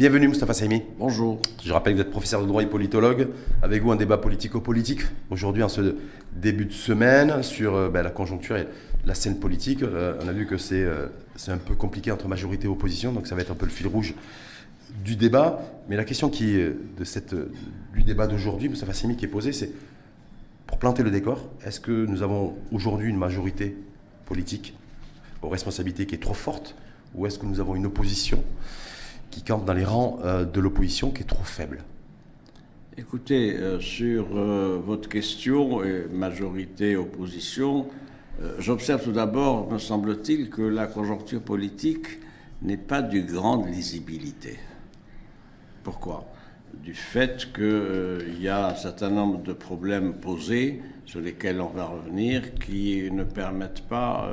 Bienvenue Moustapha Saimi. Bonjour. Je rappelle que vous êtes professeur de droit et politologue. Avec vous un débat politico-politique aujourd'hui en ce début de semaine sur euh, ben, la conjoncture et la scène politique. Euh, on a vu que c'est euh, c'est un peu compliqué entre majorité et opposition, donc ça va être un peu le fil rouge du débat. Mais la question qui, de cette, du débat d'aujourd'hui, Moustapha Saimi, qui est posée, c'est pour planter le décor, est-ce que nous avons aujourd'hui une majorité politique aux responsabilités qui est trop forte ou est-ce que nous avons une opposition qui campe dans les rangs euh, de l'opposition qui est trop faible. Écoutez, euh, sur euh, votre question, majorité-opposition, j'observe tout d'abord, me semble-t-il, que la conjoncture politique n'est pas d'une grande lisibilité. Pourquoi? Du fait qu'il y a un certain nombre de problèmes posés sur lesquels on va revenir qui ne permettent pas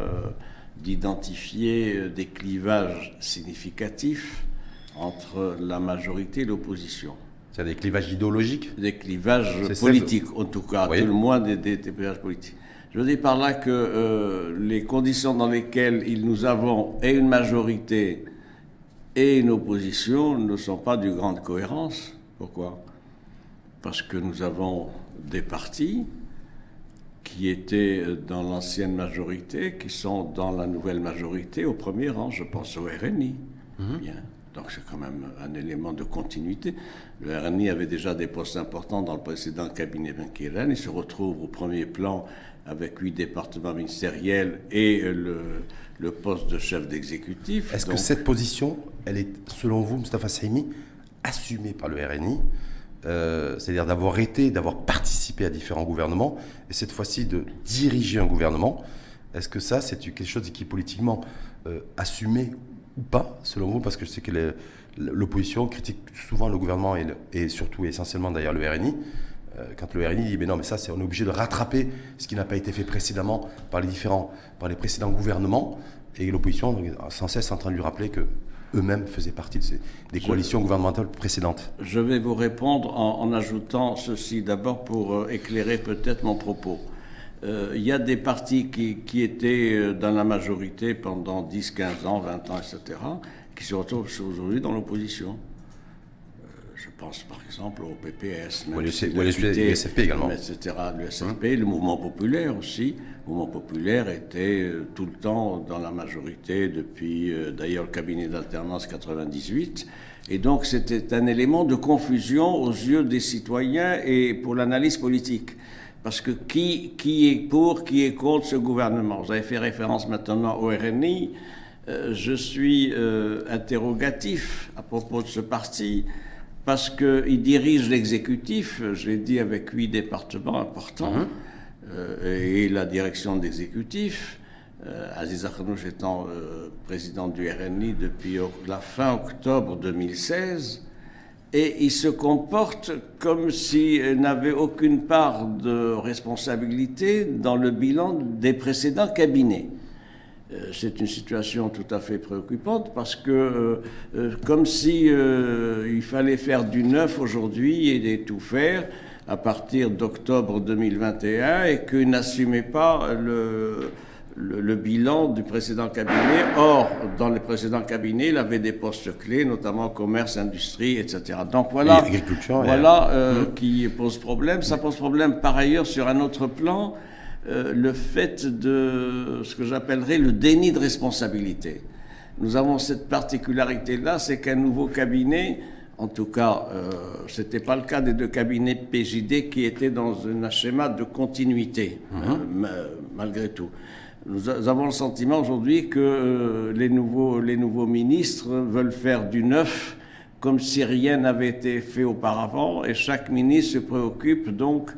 d'identifier des clivages significatifs entre la majorité et l'opposition. C'est des clivages idéologiques Des clivages politiques, en tout cas, tout le moins des, clivages politiques. Je dire par là que euh, les conditions dans lesquelles nous avons et une majorité et une opposition ne sont pas de grande cohérence. Pourquoi? Parce que nous avons des partis qui étaient dans l'ancienne majorité, qui sont dans la nouvelle majorité, au premier rang, je pense au RNI. Mhm. Bien. Donc c'est quand même un élément de continuité. Le RNI avait déjà des postes importants dans le précédent cabinet Benkiren. Il se retrouve au premier plan avec huit départements ministériels et le, le poste de chef d'exécutif. Est-ce que cette position, elle est, selon vous, Mustafa Saimi, assumée par le RNI euh, c'est-à-dire d'avoir été, d'avoir participé à différents gouvernements, et cette fois-ci de diriger un gouvernement. Est-ce que ça, c'est quelque chose qui est politiquement euh, assumé ou pas, selon vous, parce que c'est que l'opposition critique souvent le gouvernement et, surtout essentiellement d'ailleurs le RNI. Euh, quand le RNI dit mais non mais ça c'est on est obligé de rattraper ce qui n'a pas été fait précédemment par les différents par les précédents gouvernements et l'opposition sans cesse en train de lui rappeler que eux-mêmes faisaient partie de ces, des coalitions gouvernementales précédentes. Je vais vous répondre en, ajoutant ceci d'abord pour euh, éclairer peut-être mon propos. Euh, il y a des partis qui, étaient euh, dans la majorité pendant 10, 15 ans, 20 ans, etc., qui se retrouvent aujourd'hui dans l'opposition. Euh, je pense par exemple au PPS, même le, SFP également. Etc. Le SFP, le mouvement populaire aussi. Le mouvement populaire était tout le temps dans la majorité depuis d'ailleurs le cabinet d'alternance 98. Et donc c'était un élément de confusion aux yeux des citoyens et pour l'analyse politique. Parce que qui, qui est pour, qui est contre ce gouvernement? Vous avez fait référence maintenant au RNI. Euh, je suis euh, interrogatif à propos de ce parti parce qu'il dirige l'exécutif, je l'ai dit avec huit départements importants, mhm. euh, et la direction d'exécutif. Aziz Akhnouch étant président du RNI depuis la fin octobre 2016 et il se comporte comme s'il n'avait aucune part de responsabilité dans le bilan des précédents cabinets. Euh, c'est une situation tout à fait préoccupante parce que, euh, euh, comme si il fallait faire du neuf aujourd'hui et tout faire à partir d'octobre 2021 et qu'il n'assumait pas le, le, bilan du précédent cabinet. Or, dans les précédents cabinets, il avait des postes clés, notamment commerce, industrie, etc. Donc voilà, voilà euh, mmh. qui pose problème. Ça pose problème par ailleurs sur un autre plan, euh, le fait de ce que j'appellerais le déni de responsabilité. Nous avons cette particularité-là, c'est qu'un nouveau cabinet, en tout cas, euh, ce n'était pas le cas des deux cabinets PJD qui étaient dans un schéma de continuité, mmh. malgré tout. Nous avons le sentiment aujourd'hui que euh, les, nouveaux, les nouveaux ministres veulent faire du neuf comme si rien n'avait été fait auparavant, et chaque ministre se préoccupe donc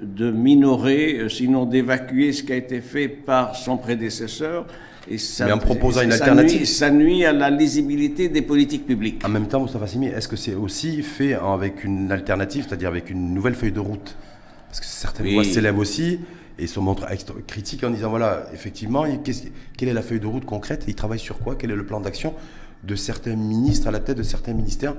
de minorer, euh, sinon d'évacuer ce qui a été fait par son prédécesseur. Et ça, Mais en proposant une alternative. ça nuit à la lisibilité des politiques publiques. En même temps, Moustapha Simi, est-ce que c'est aussi fait avec une alternative, c'est-à-dire avec une nouvelle feuille de route? Parce que certaines voix s'élèvent aussi et se montre critique en disant voilà, effectivement, quelle est la feuille de route concrète il travaille sur quoi? Quel est le plan d'action de certains ministres à la tête de certains ministères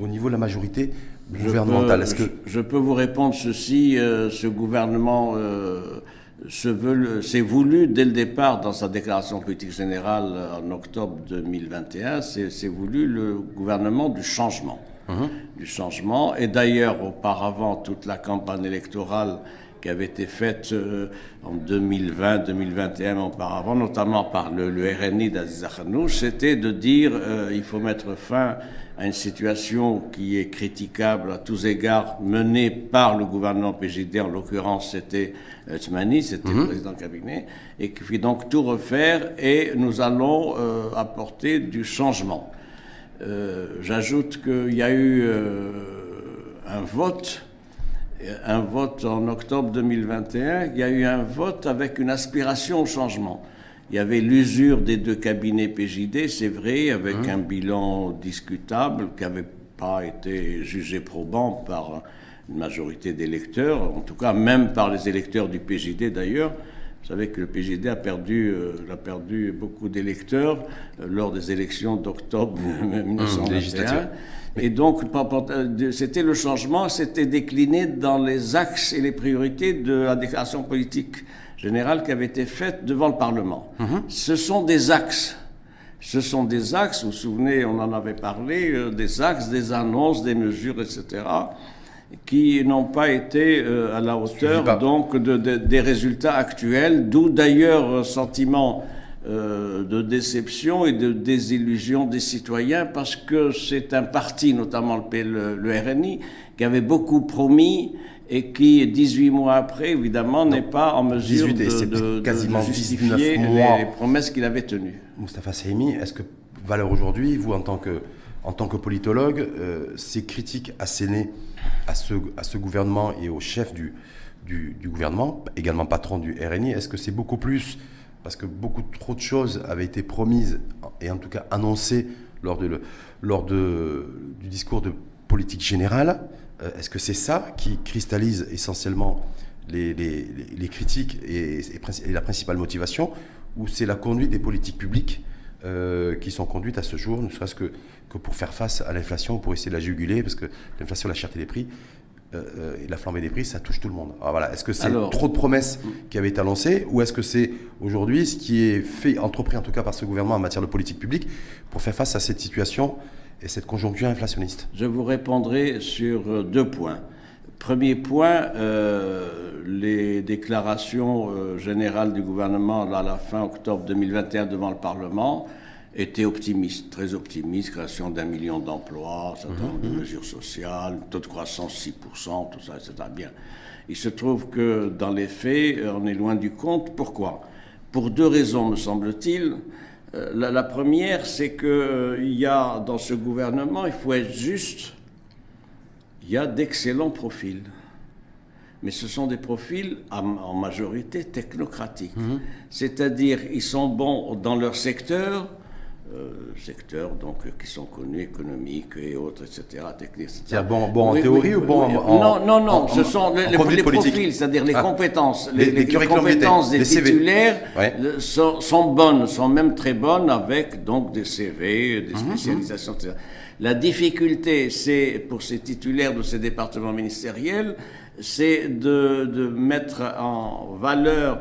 au niveau de la majorité gouvernementale? Je peux, que... je, peux vous répondre ceci euh, ce gouvernement euh, c'est voulu dès le départ dans sa déclaration politique générale en octobre 2021, c'est voulu le gouvernement du changement. Mhm. Du changement. Et d'ailleurs, auparavant, toute la campagne électorale qui avait été faite euh, en 2020, 2021 auparavant, notamment par le, RNI d'Aziz c'était de dire euh, il faut mettre fin à une situation qui est critiquable à tous égards, menée par le gouvernement PJD, en l'occurrence c'était euh, Tmani, c'était le mhm. président cabinet, et qui fit donc tout refaire et nous allons euh, apporter du changement. Euh, j'ajoute qu'il y a eu un vote, un vote en octobre 2021, il y a eu un vote avec une aspiration au changement. Il y avait l'usure des deux cabinets PJD, c'est vrai, avec hein un bilan discutable qui n'avait pas été jugé probant par une majorité d'électeurs, en tout cas même par les électeurs du PJD d'ailleurs. Vous savez que le PJD a perdu, euh, a perdu beaucoup d'électeurs euh, lors des élections d'octobre 1921. Et donc, euh, c'était le changement, c'était décliné dans les axes et les priorités de la déclaration politique générale qui avait été faite devant le Parlement. Mhm. Ce sont des axes. Ce sont des axes, vous vous souvenez, on en avait parlé, euh, des axes, des annonces, des mesures, etc., qui n'ont pas été euh, à la hauteur donc des résultats actuels, d'où d'ailleurs sentiment euh, de déception et de désillusion des citoyens, parce que c'est un parti, notamment le, le RNI, qui avait beaucoup promis et qui, 18 mois après, évidemment, n'est pas en mesure de, quasiment justifier les, promesses qu'il avait tenues. Moustapha Sahimi, est-ce que valeur aujourd'hui, vous, en tant que, en tant que politologue, euh, ces critiques assénées à ce, à ce gouvernement et au chef du, du, gouvernement, également patron du RNI, est-ce que c'est beaucoup plus, parce que beaucoup trop de choses avaient été promises et en tout cas annoncées lors, de lors de, du discours de politique générale. Euh, est-ce que c'est ça qui cristallise essentiellement les, critiques et, la principale motivation, ou c'est la conduite des politiques publiques euh, qui sont conduites à ce jour, ne serait-ce que, que pour faire face à l'inflation, pour essayer de la juguler, parce que l'inflation, la cherté des prix, euh, et la flambée des prix, ça touche tout le monde. voilà. Est-ce que c'est trop de promesses qui avaient été annoncées ou est-ce que c'est aujourd'hui ce qui est fait, entrepris en tout cas par ce gouvernement en matière de politique publique pour faire face à cette situation et cette conjoncture inflationniste? Je vous répondrai sur euh, deux points. Premier point, euh, les déclarations euh, générales du gouvernement à la fin octobre 2021 devant le Parlement étaient optimistes, très optimistes, création d'un million d'emplois, certain nombre de mhm. mesures sociales, taux de croissance 6%, tout ça, etc. Bien. Il se trouve que dans les faits, on est loin du compte. Pourquoi? Pour deux raisons, me semble-t-il. Euh, la, première, c'est qu'il euh, y a dans ce gouvernement, il faut être juste, il y a d'excellents profils. Mais ce sont des profils en majorité technocratiques. Mhm. C'est-à-dire, ils sont bons dans leur secteur, euh, secteurs donc, qui sont connus, économiques et autres, etc., techniques, bon, bon en théorie ou bon en, Non, non, non, ce sont les, profils, c'est-à-dire les ah. compétences. Les, les, compétences des, titulaires sont, sont, bonnes, sont même très bonnes avec donc des CV, des mhm, mhm. spécialisations, etc. La difficulté, c'est pour ces titulaires de ces départements ministériels, c'est de, de mettre en valeur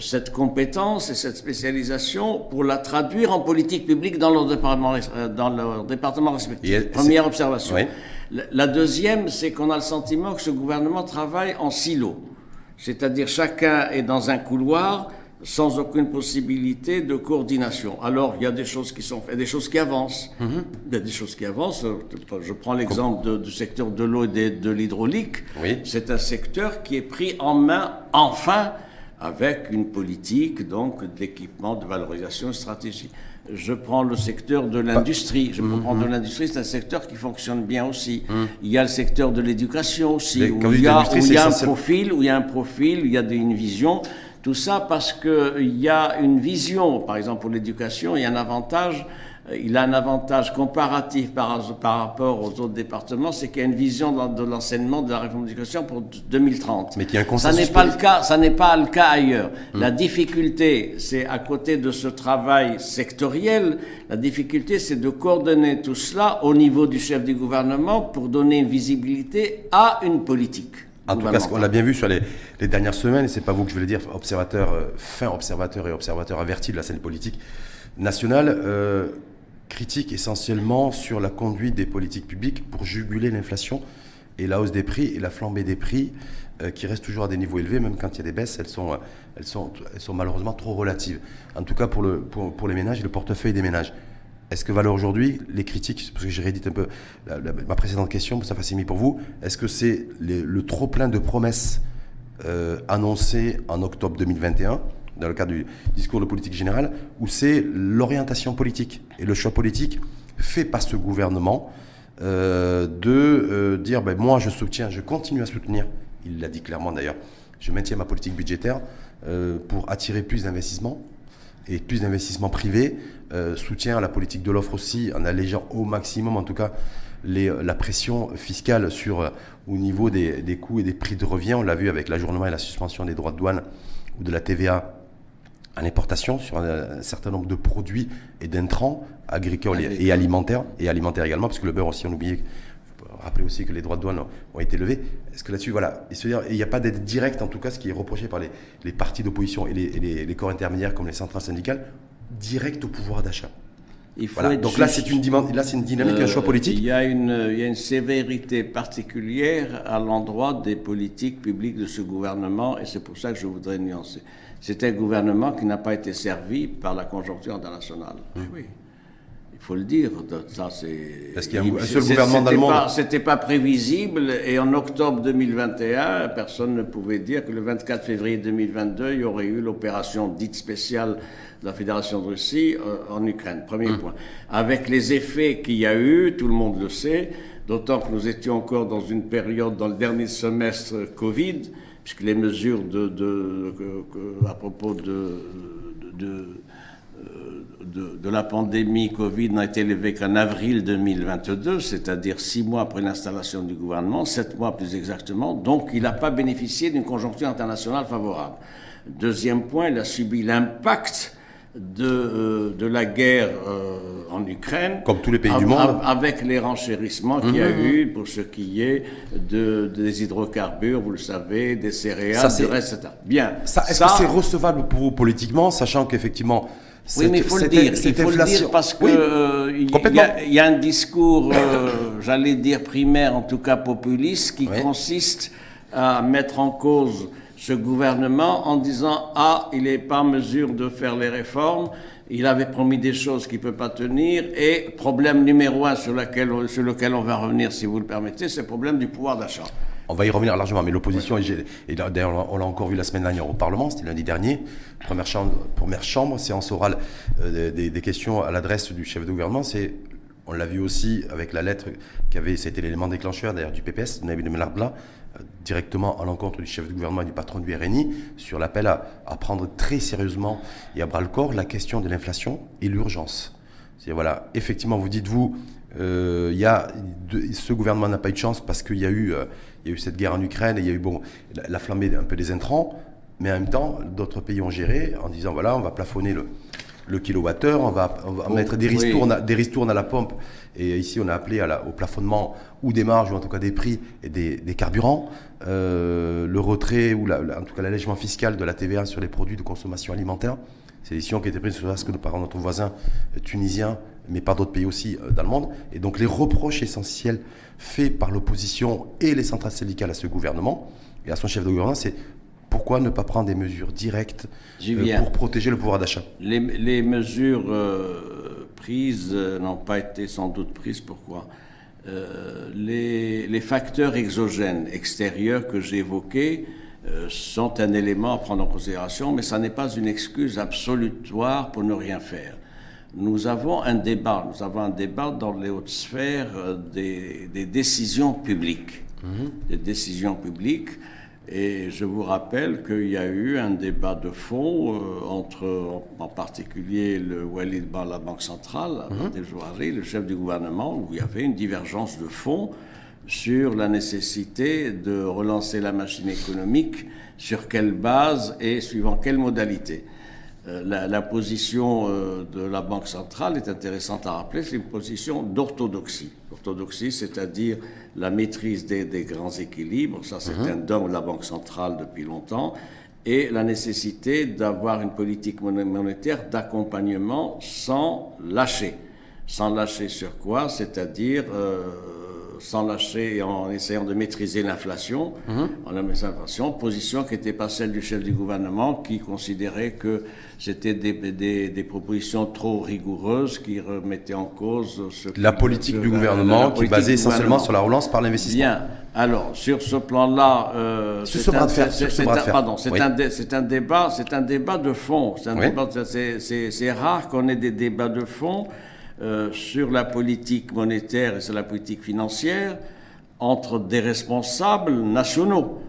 cette compétence et cette spécialisation pour la traduire en politique publique dans leur département, euh, dans leur département respectif. Première observation. La deuxième, c'est qu'on a le sentiment que ce gouvernement travaille en silo. C'est-à-dire chacun est dans un couloir sans aucune possibilité de coordination. Alors, il y a des choses qui sont faites, des choses qui avancent. Mm-hmm. Il y a des choses qui avancent. Je prends l'exemple du secteur de l'eau et de, l'hydraulique. C'est un secteur qui est pris en main, enfin, avec une politique donc d'équipement, de valorisation stratégique. Je prends le secteur de l'industrie. Je peux prendre de l'industrie, c'est un secteur qui fonctionne bien aussi. Hum. Il y a le secteur de l'éducation aussi, où il y a, un profil, où il y a un profil, où il y a une vision. Tout ça parce qu'il y a une vision, par exemple pour l'éducation, il y a un avantage il a un avantage comparatif par, rapport aux autres départements, c'est qu'il y a une vision de l'enseignement de la réforme de l'éducation pour 2030. Mais qui un Ça n'est pas le cas, ça n'est pas le cas ailleurs. Hmm. La difficulté, c'est à côté de ce travail sectoriel, la difficulté, c'est de coordonner tout cela au niveau du chef du gouvernement pour donner une visibilité à une politique En tout cas, on l'a bien vu sur les, dernières semaines, et c'est pas vous que je voulais dire, observateur, euh, fin observateur et observateur averti de la scène politique nationale, euh, critique essentiellement sur la conduite des politiques publiques pour juguler l'inflation et la hausse des prix et la flambée des prix euh, qui restent toujours à des niveaux élevés, même quand il y a des baisses, elles sont, elles sont, elles sont malheureusement trop relatives. En tout cas pour, le, pour, les ménages et le portefeuille des ménages. Est-ce que valeur aujourd'hui, les critiques, parce que j'ai réédité un peu ma précédente question, ça mis pour vous, est-ce que c'est le trop plein de promesses euh, annoncées en octobre 2021 dans le cadre du discours de politique générale, ou c'est l'orientation politique et le choix politique fait par ce gouvernement euh, de euh, dire ben, moi je soutiens, je continue à soutenir, il l'a dit clairement d'ailleurs, je maintiens ma politique budgétaire pour attirer plus d'investissements et plus d'investissements privés, euh, soutien à la politique de l'offre aussi, en allégeant au maximum en tout cas la pression fiscale sur, euh, au niveau des, des, coûts et des prix de revient. On l'a vu avec l'ajournement et la suspension des droits de douane ou de la TVA en importation sur un, certain nombre de produits et d'intrants agricoles et, et, alimentaires, et alimentaires également, parce que le beurre aussi, on oubliait rappeler aussi que les droits de douane ont été levés. Est-ce que là-dessus, voilà, il n'y a pas d'aide directe, en tout cas, ce qui est reproché par les, les partis d'opposition et, les, les, corps intermédiaires comme les centrales syndicales, direct au pouvoir d'achat. Voilà. Donc là, c'est une, là, une dynamique, un choix euh, politique. Il y, a une, il y a une sévérité particulière à l'endroit des politiques publiques de ce gouvernement, et c'est pour ça que je voudrais nuancer. C'est un gouvernement qui n'a pas été servi par la conjoncture internationale. Oui faut le dire. Ça, c'est. Parce qu'il y a un seul gouvernement dans le monde. C'était pas prévisible. Et en octobre 2021, personne ne pouvait dire que le 24 février 2022, il y aurait eu l'opération dite spéciale de la Fédération de Russie euh, en Ukraine. Premier hum. point. Avec les effets qu'il y a eu, tout le monde le sait. D'autant que nous étions encore dans une période, dans le dernier semestre Covid, puisque les mesures de, de, à propos de, de de, la pandémie Covid n'a été levé qu'en avril 2022, c'est-à-dire six mois après l'installation du gouvernement, sept mois plus exactement, donc il n'a pas bénéficié d'une conjoncture internationale favorable. Deuxième point, il a subi l'impact de, euh, de, la guerre euh, en Ukraine. Comme tous les pays du monde. Avec les renchérissements qu'il y a mmh. eu pour ce qui est de, des hydrocarbures, vous le savez, des céréales, du reste, etc. Bien. Est-ce que c'est recevable pour vous politiquement, sachant qu'effectivement, oui, mais il faut le dire. Il faut le dire parce que euh, il, y a, un discours, euh, j'allais dire primaire, en tout cas populiste, qui consiste à mettre en cause ce gouvernement en disant ah, il n'est pas en mesure de faire les réformes. Il avait promis des choses qu'il ne peut pas tenir. Et problème numéro un sur, laquelle, sur lequel on va revenir, si vous le permettez, c'est le problème du pouvoir d'achat. On va y revenir largement, mais l'opposition, et, d'ailleurs on l'a encore vu la semaine dernière au Parlement, c'était lundi dernier, première chambre, séance orale euh, des, questions à l'adresse du chef de gouvernement, on l'a vu aussi avec la lettre qui avait, c'était l'élément déclencheur d'ailleurs du PPS, de Nabil Melarbla, euh, directement à l'encontre du chef de gouvernement et du patron du RNI, sur l'appel à, prendre très sérieusement et à bras le corps la question de l'inflation et l'urgence. C'est voilà, effectivement, vous dites-vous, euh, y a, ce gouvernement n'a pas eu de chance parce qu'il y a eu il y a eu cette guerre en Ukraine et il y a eu bon, la, flambée un peu des intrants, mais en même temps, d'autres pays ont géré en disant voilà, on va plafonner le, le kilowattheure, on va, on va mettre des ristournes, des ristournes à la pompe. Et ici, on a appelé à la, au plafonnement ou des marges, ou en tout cas des prix et des, des carburants. Euh, le retrait, ou en tout cas l'allègement fiscal de la TVA sur les produits de consommation alimentaire. C'est une décision qui a été prise sur ce que par notre voisin tunisien, mais par d'autres pays aussi euh, dans le monde. Et donc les reproches essentiels faits par l'opposition et les centrales syndicales à ce gouvernement et à son chef de gouvernement, c'est pourquoi ne pas prendre des mesures directes euh, pour protéger le pouvoir d'achat? Les, mesures euh, prises n'ont pas été sans doute prises. Pourquoi? Les, les, facteurs exogènes extérieurs que j'ai évoqués sont un élément à prendre en considération, mais ça n'est pas une excuse absolutoire pour ne rien faire nous avons un débat, nous avons un débat dans les hautes sphères euh, des, décisions publiques. Mhm. Des décisions publiques. Et je vous rappelle qu'il y a eu un débat de fond euh, entre, en particulier, le Walid Bar, la Banque centrale, mmh. le chef du gouvernement, où il y avait une divergence de fond sur la nécessité de relancer la machine économique, sur quelle base et suivant quelle modalité. euh, la, la, position euh, de la Banque centrale est intéressante à rappeler, c'est une position d'orthodoxie. Orthodoxie, c'est-à-dire la maîtrise des, des, grands équilibres, ça c'est mhm. un don de la Banque centrale depuis longtemps, et la nécessité d'avoir une politique monétaire d'accompagnement sans lâcher. Sans lâcher sur quoi? C'est-à-dire euh, sans lâcher et en essayant de maîtriser l'inflation, mhm. en l'inflation, position qui n'était pas celle du chef du gouvernement qui considérait que c'était des, des, des, propositions trop rigoureuses qui remettaient en cause ce la politique du gouvernement qui est basée essentiellement sur la relance par l'investissement. Bien. Alors sur ce plan-là, euh, c'est un, c'est un, débat, c'est un débat de fond. C'est rare qu'on ait des débats de fond. Euh, sur la politique monétaire et sur la politique financière entre des responsables nationaux.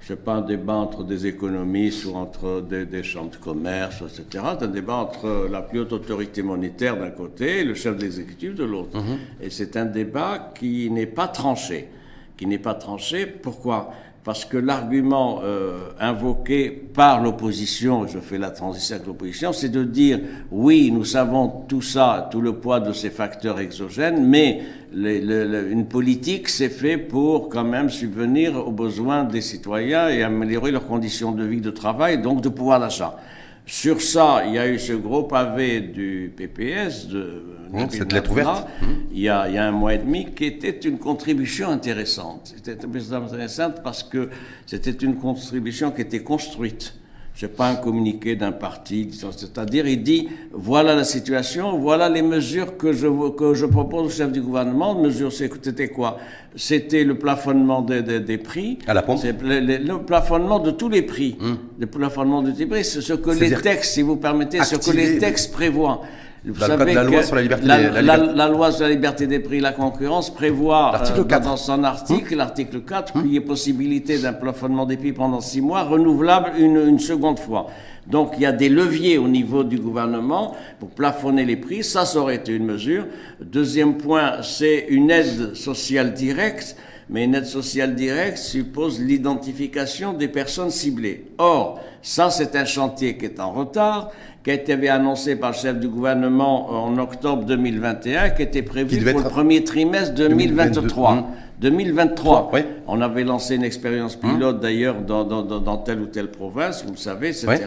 Ce n'est pas un débat entre des économistes ou entre des, chambres de commerce, etc. C'est un débat entre la plus haute autorité monétaire d'un côté et le chef de l'exécutif de l'autre. Mhm. Et c'est un débat qui n'est pas tranché. Qui n'est pas tranché. Pourquoi? Parce que l'argument euh, invoqué par l'opposition, je fais la transition avec l'opposition, c'est de dire oui, nous savons tout ça, tout le poids de ces facteurs exogènes, mais une politique c'est fait pour quand même subvenir aux besoins des citoyens et améliorer leurs conditions de vie, de travail, donc de pouvoir d'achat. Sur ça, il y a eu ce gros pavé du PPS, de mmh, cette lettre ouverte, mmh. il, y a, il y a un mois et demi, qui était une contribution intéressante. C'était intéressante parce que c'était une contribution qui était construite n'est pas un communiqué d'un parti, c'est-à-dire il dit voilà la situation, voilà les mesures que je, que je propose au chef du gouvernement. Mesures, c'était quoi? C'était le plafonnement des, des, prix. À la pompe le, plafonnement de tous les prix. Hum. Le plafonnement de tous les prix, c'est ce que les textes, si vous permettez, ce que les textes prévoient. Vous savez la, loi sur la liberté, la, la, loi sur la liberté des prix et la concurrence prévoit euh, dans son article, hum. l'article 4, hum. qu'il y ait possibilité d'un plafonnement des prix pendant six mois, renouvelable une, une, seconde fois. Donc il y a des leviers au niveau du gouvernement pour plafonner les prix. Ça, ça aurait été une mesure. Deuxième point, c'est une aide sociale directe. Mais une aide sociale directe suppose l'identification des personnes ciblées. Or, ça, c'est un chantier qui est en retard qui a été annoncé par le chef du gouvernement en octobre 2021, qui était prévu pour le premier trimestre 2023. 2023. Oui. On avait lancé une expérience pilote d'ailleurs dans, dans, dans, telle ou telle province, vous le savez, etc.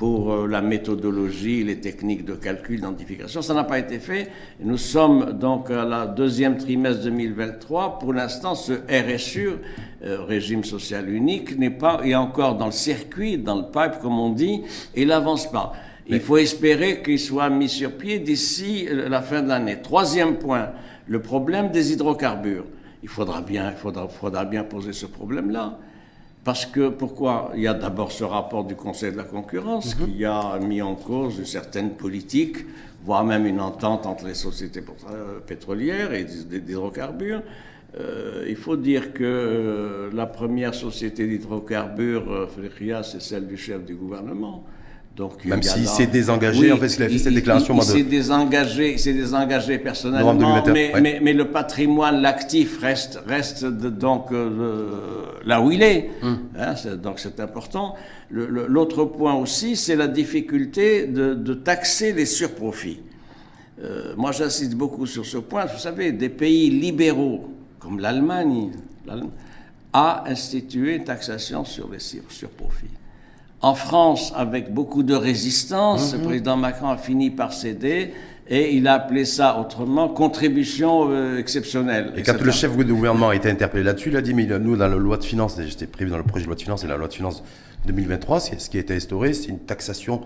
pour euh, la méthodologie, les techniques de calcul, d'identification. Ça n'a pas été fait. Nous sommes donc à la deuxième trimestre 2023. Pour l'instant, ce RSU, euh, régime social unique, n'est pas, est encore dans le circuit, dans le pipe, comme on dit, et il n'avance pas. Il faut espérer qu'il soit mis sur pied d'ici euh, la fin de l'année. Troisième point, le problème des hydrocarbures. Il faudra bien, il faudra, faudra bien poser ce problème-là. Parce que, pourquoi? Il y a d'abord ce rapport du Conseil de la concurrence mhm. qui a mis en cause une certaine politique, voire même une entente entre les sociétés euh, pétrolières et d'hydrocarbures. Euh, il faut dire que la première société d'hydrocarbures, euh, c'est celle du chef du gouvernement. Donc, Même s'il s'est désengagé, en fait, il a fait cette déclaration. Il, s'est désengagé, désengagé personnellement, mais, mais, le patrimoine, l'actif reste, reste donc euh, là où il est. Hum. Hein, donc c'est important. L'autre point aussi, c'est la difficulté de, de, taxer les surprofits. Euh, moi, j'insiste beaucoup sur ce point. Vous savez, des pays libéraux comme l'Allemagne a institué une taxation sur les surprofits. En France, avec beaucoup de résistance, le mhm. président Macron a fini par céder et il a appelé ça autrement contribution euh, exceptionnelle. Et quand le chef de gouvernement a été interpellé là-dessus, il a dit, mais nous, dans la loi de finances, c'était prévu dans le projet de loi de finances et la loi de finances 2023, ce qui a été instauré, c'est une taxation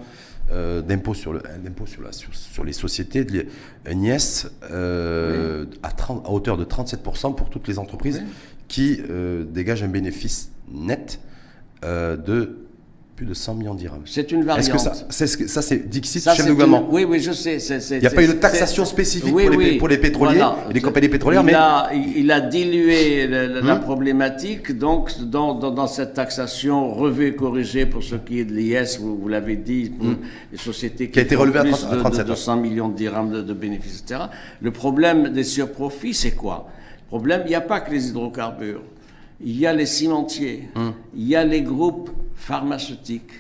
euh, d'impôt sur, le, sur, la, sur, les sociétés, de NIS, euh, à, à, hauteur de 37% pour toutes les entreprises qui dégagent un bénéfice net de plus de 100 millions dirhams. C'est une variante. Est-ce que ça, c'est Dixit, chef de gouvernement Oui, oui, je sais. il n'y a pas eu de taxation spécifique pour, les, pour, les, pétroliers et les compagnies pétrolières, il mais... A, il a dilué la, hmm. problématique, donc, dans, dans, cette taxation revue et corrigée pour ce qui est de l'IS, vous, vous l'avez dit, pour hmm. les sociétés qui, qui a été relevée à, 30, de, 37 de, 100 millions de dirhams de, de bénéfices, etc. Le problème des surprofits, c'est quoi? Le problème, il n'y a pas que les hydrocarbures il y a les cimentiers, hum. il y a les groupes pharmaceutiques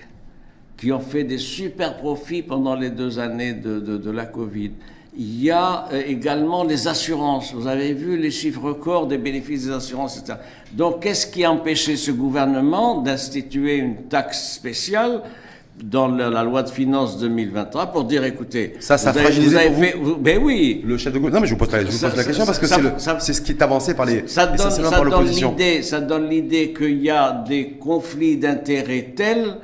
qui ont fait des super profits pendant les deux années de, de, la Covid. Il y a euh, également les assurances. Vous avez vu les chiffres records des bénéfices des assurances, etc. Donc, qu'est-ce qui a empêché ce gouvernement d'instituer une taxe spéciale dans la, la loi de finances 2023 pour dire, écoutez, Ça, ça vous avez, fragilisait vous avez pour vous fait, vous- ben oui, Le chef de gouvernement. Non, mais je vous pose la, je vous Ça- pose la ça- question parce que c'est ce qui est avancé par les. ça donne, ça donne l'idée, ça donne l'idée qu'il y a des conflits d'intérêts tels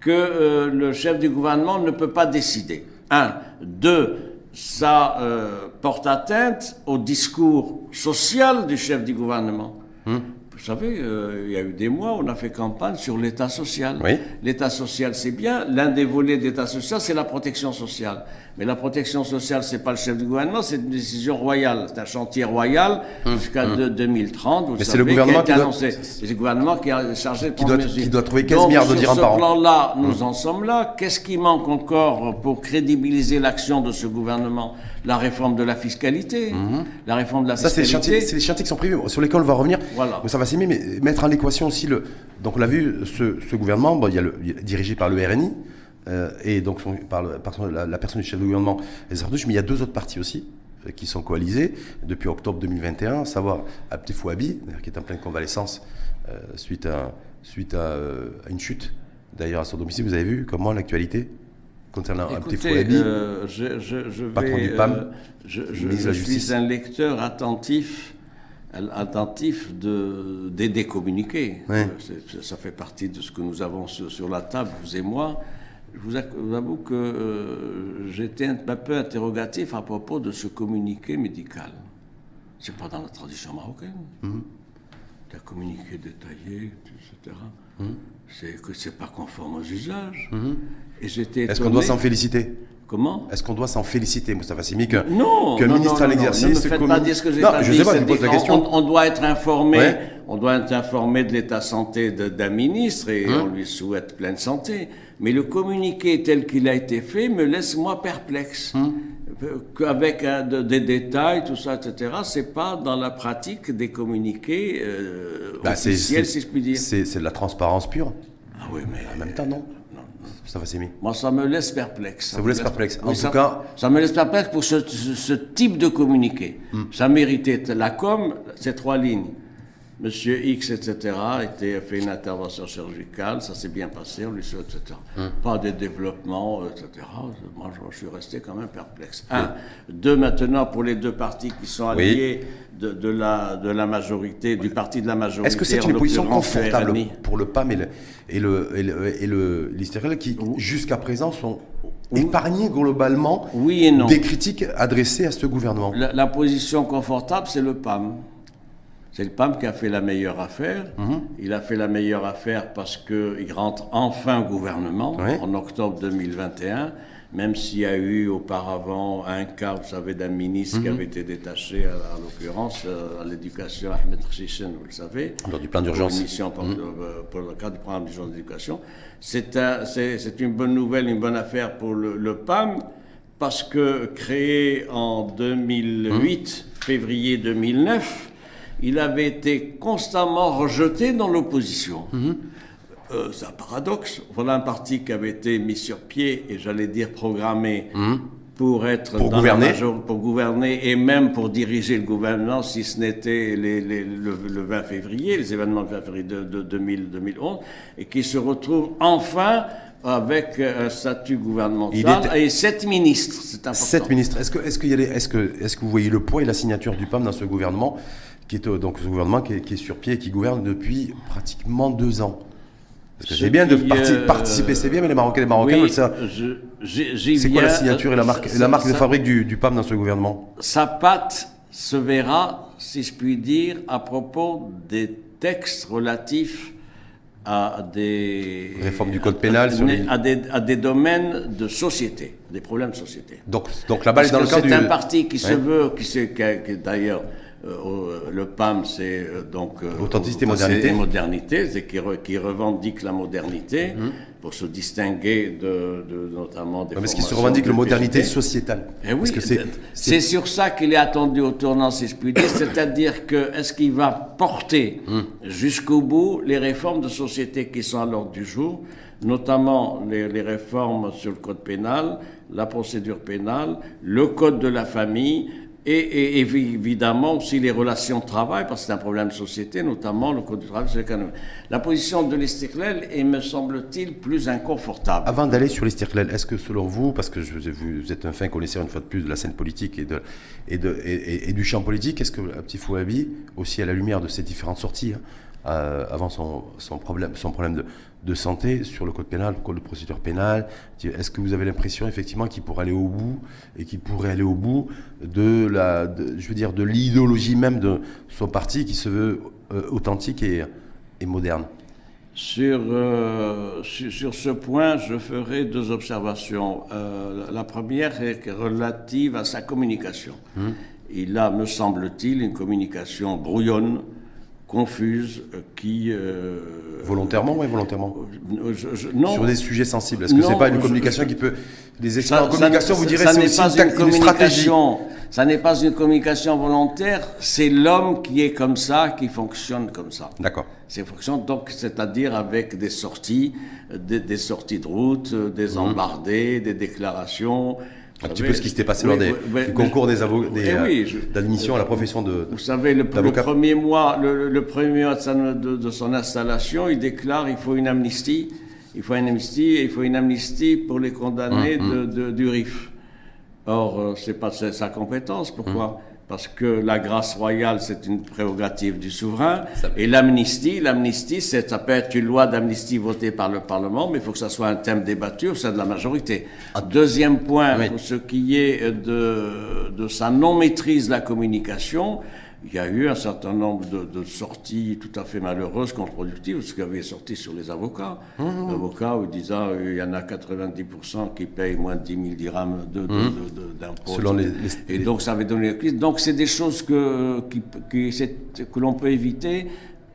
que euh, le chef du gouvernement ne peut pas décider. Un, deux, ça euh, porte atteinte au discours social du chef du gouvernement. Hmm. Vous savez, euh, il y a eu des mois, on a fait campagne sur l'État social. Oui. L'État social, c'est bien. L'un des volets de l'État social, c'est la protection sociale. Mais la protection sociale, c'est pas le chef du gouvernement, c'est une décision royale. C'est un chantier royal jusqu'à de- 2030. Vous Hum, Mais c'est le gouvernement qui a doit- annoncé. C'est le gouvernement qui est chargé de Qui prendre doit- mesures. qui doit trouver 15 Donc, milliards de dirhams sur par ce an. Hum. plan-là, nous en sommes là. Qu'est-ce qui manque encore pour crédibiliser l'action de ce gouvernement? La réforme de la fiscalité. La réforme de la. Ça, c'est les, fiscalité. chantiers, c'est les chantiers qui sont prévus, sur lesquels on va revenir. Voilà. Mais ça va s'aimer, mais mettre en équation aussi le. Donc, on l'a vu, ce, ce gouvernement, bon, il y a le, il est dirigé par le RNI, euh, et donc son- par, le- par son- la, la personne du chef de gouvernement, El Zardouche, mais il y a deux autres partis aussi euh, qui sont coalisés depuis octobre 2021, à savoir Abdel Fouabi, qui est en pleine convalescence euh, suite, à, suite à, à une chute, d'ailleurs à son domicile. Vous avez vu comment l'actualité concernant Fouabi euh, je, je, je patron vais, du PAM, euh, je, je- suis un lecteur attentif, attentif de. Euh, Ça fait partie de ce que nous avons sur, sur la table, vous et moi. Je vous avoue que euh, j'étais un, un peu interrogatif à propos de ce communiqué médical. C'est pas dans la tradition marocaine. Mhm. Un communiqué détaillé, etc. C'est que c'est pas conforme aux usages. Et j'étais Est-ce qu'on doit s'en féliciter Comment? Est-ce qu'on doit s'en féliciter, Moustapha Simi, qu'un Non, qu'un non, ministre non, à non, l'exercice Ne me faites commun- pas dire ce que j'ai Non, pas je dit. sais pas, c'est je pose la question. On, on doit être informé. Ouais. On doit être informé de l'état de santé d'un ministre et Hein on lui souhaite pleine santé. Mais le communiqué tel qu'il a été fait me laisse moi perplexe. Hein? Avec de- des détails, tout ça, etc. C'est pas dans la pratique des communiqués euh, Bah, officiels, si je puis dire. C'est de la transparence pure. Ah oui, mais En même temps, non Moustapha Simi. Moi, ça me laisse perplexe. Ça vous laisse perplexe. En tout ça, cas- ça me laisse perplexe pour ce, ce- ce type de communiqué. Hmm. Ça méritait la com, ces trois lignes. Monsieur X, etc., a été fait une intervention chirurgicale, ça s'est bien passé, on lui souhaite, etc. Hmm. Pas de développement, etc. Moi, je, suis resté quand même perplexe. Un. Deux, maintenant, pour les deux partis qui sont Oui. alliés de, de la, de la majorité, du parti de la majorité. Est-ce que c'est une position confortable pour le PAM et le, et le, et le, et le- l'Israël qui, jusqu'à présent, sont épargnés globalement Oui et non. des critiques adressées à ce gouvernement? La, la position confortable, c'est le PAM. C'est le PAM qui a fait la meilleure affaire. Mhm. Il a fait la meilleure affaire parce qu'il rentre enfin au gouvernement Oui. en octobre 2021, même s'il y a eu auparavant un cas, vous savez, d'un ministre Mhm. qui avait été détaché, à, à l'occurrence, euh, à l'éducation, Ahmed Khichin, vous le savez. Lors du plan d'urgence. pour, euh, pour le cadre du programme d'urgence d'éducation. C'est un- c'est c'est une bonne nouvelle, une bonne affaire pour le, le PAM, parce que créé en 2008, février 2009, il avait été constamment rejeté dans l'opposition. Euh, c'est un paradoxe. Voilà un parti qui avait été mis sur pied et j'allais dire programmé pour être Pour dans gouverner. la major- pour gouverner et même pour diriger le gouvernement si ce n'était les- les- le, le 20 février, les événements du 20 février de, de 2000, 2011, et qui se retrouve enfin avec un statut gouvernemental et sept ministres. C'est important. Sept ministres. Est-ce que, est-ce, qu'il y a des- est-ce, que, est-ce que vous voyez le poids et la signature du PAM dans ce gouvernement, qui est, euh, donc, ce gouvernement qui est, qui est sur pied et qui gouverne depuis pratiquement deux ans Parce que Ce c'est bien de parti- euh, participer, c'est bien, mais les Marocains les Marocains Oui, ça. C'est quoi la signature et la Euh, marque, ça- la marque de fabrique du, du PAM dans ce gouvernement? Sa patte se verra, si je puis dire, à propos des textes relatifs à des Réforme du code pénal à, sur les- à des, à des domaines de société, des problèmes de société. donc, donc la balle est dans le cadre c'est du. un parti qui se veut, qui, se, qui, qui, d'ailleurs euh, le PAM, c'est euh, donc euh, authenticité, modernité, modernité, c'est qui, qui, revendique la modernité mhm. pour se distinguer de, de notamment des. Mais ce qui se revendique la modernité sociétale? Et eh oui, c'est sur ça qu'il est attendu au tournant, si je puis dire, c'est-à-dire que est-ce qu'il va porter mhm. jusqu'au bout les réformes de société qui sont à l'ordre du jour, notamment les, les réformes sur le code pénal, la procédure pénale, le code de la famille et, évidemment aussi les relations de travail, parce que c'est un problème de société, notamment le Code du travail, La position de l'Istiklal est, me semble-t-il, plus inconfortable. Avant d'aller sur l'Istiklal, est-ce que selon vous, parce que vous êtes un fin connaisseur une fois de plus de la scène politique et, de, et, de, et, du champ politique, est-ce que Petit Fouabi, aussi à la lumière de ces différentes sorties, hein, euh, avant son, son, problème, son problème de, de santé sur le code pénal, le code de procédure pénale. Est-ce que vous avez l'impression effectivement qu'il pourrait aller au bout et qu'il pourrait aller au bout de la, je veux dire, de l'idéologie même de son parti qui se veut euh, authentique et, et, moderne? Sur, euh, sur, ce point, je ferai deux observations. Euh, la première est relative à sa communication. Hum. Il a, me semble-t-il, une communication brouillonne, confuse, qui Volontairement ou involontairement euh, non. Sur des sujets sensibles. Est-ce que c'est pas une communication qui peut. Les experts en communication vous diraient c'est aussi une, une, stratégie Ça n'est pas une communication volontaire, c'est l'homme qui est comme ça, qui fonctionne comme ça. D'accord. C'est fonctionne donc, c'est-à-dire avec des sorties, des, des, sorties de route, des mmh. embardés, des déclarations. Un petit peu ce qui s'était passé lors des, du concours des euh, d'admission à la profession de Vous savez, le, premier mois, le, premier mois de, son installation, il déclare il faut une amnistie, il faut une amnistie, il faut une amnistie pour les condamnés hum, hum. du RIF. Or, euh, c'est pas sa compétence. Pourquoi? Hum parce que la grâce royale, c'est une prérogative du souverain. Et l'amnistie, l'amnistie, ça peut être une loi d'amnistie votée par le Parlement, mais il faut que ça soit un thème débattu au sein de la majorité. Ah. Deuxième point, pour ce qui est de, de sa non-maîtrise de la communication, il y a eu un certain nombre de, sorties tout à fait malheureuses, contre-productives, ce qui avait sorti sur les avocats. Mmh. avocats où disant il y en a 90% qui payent moins de 10 000 dirhams mmh. d'impôts. Et donc ça avait donné crise. Donc c'est des choses que, qui, que l'on peut éviter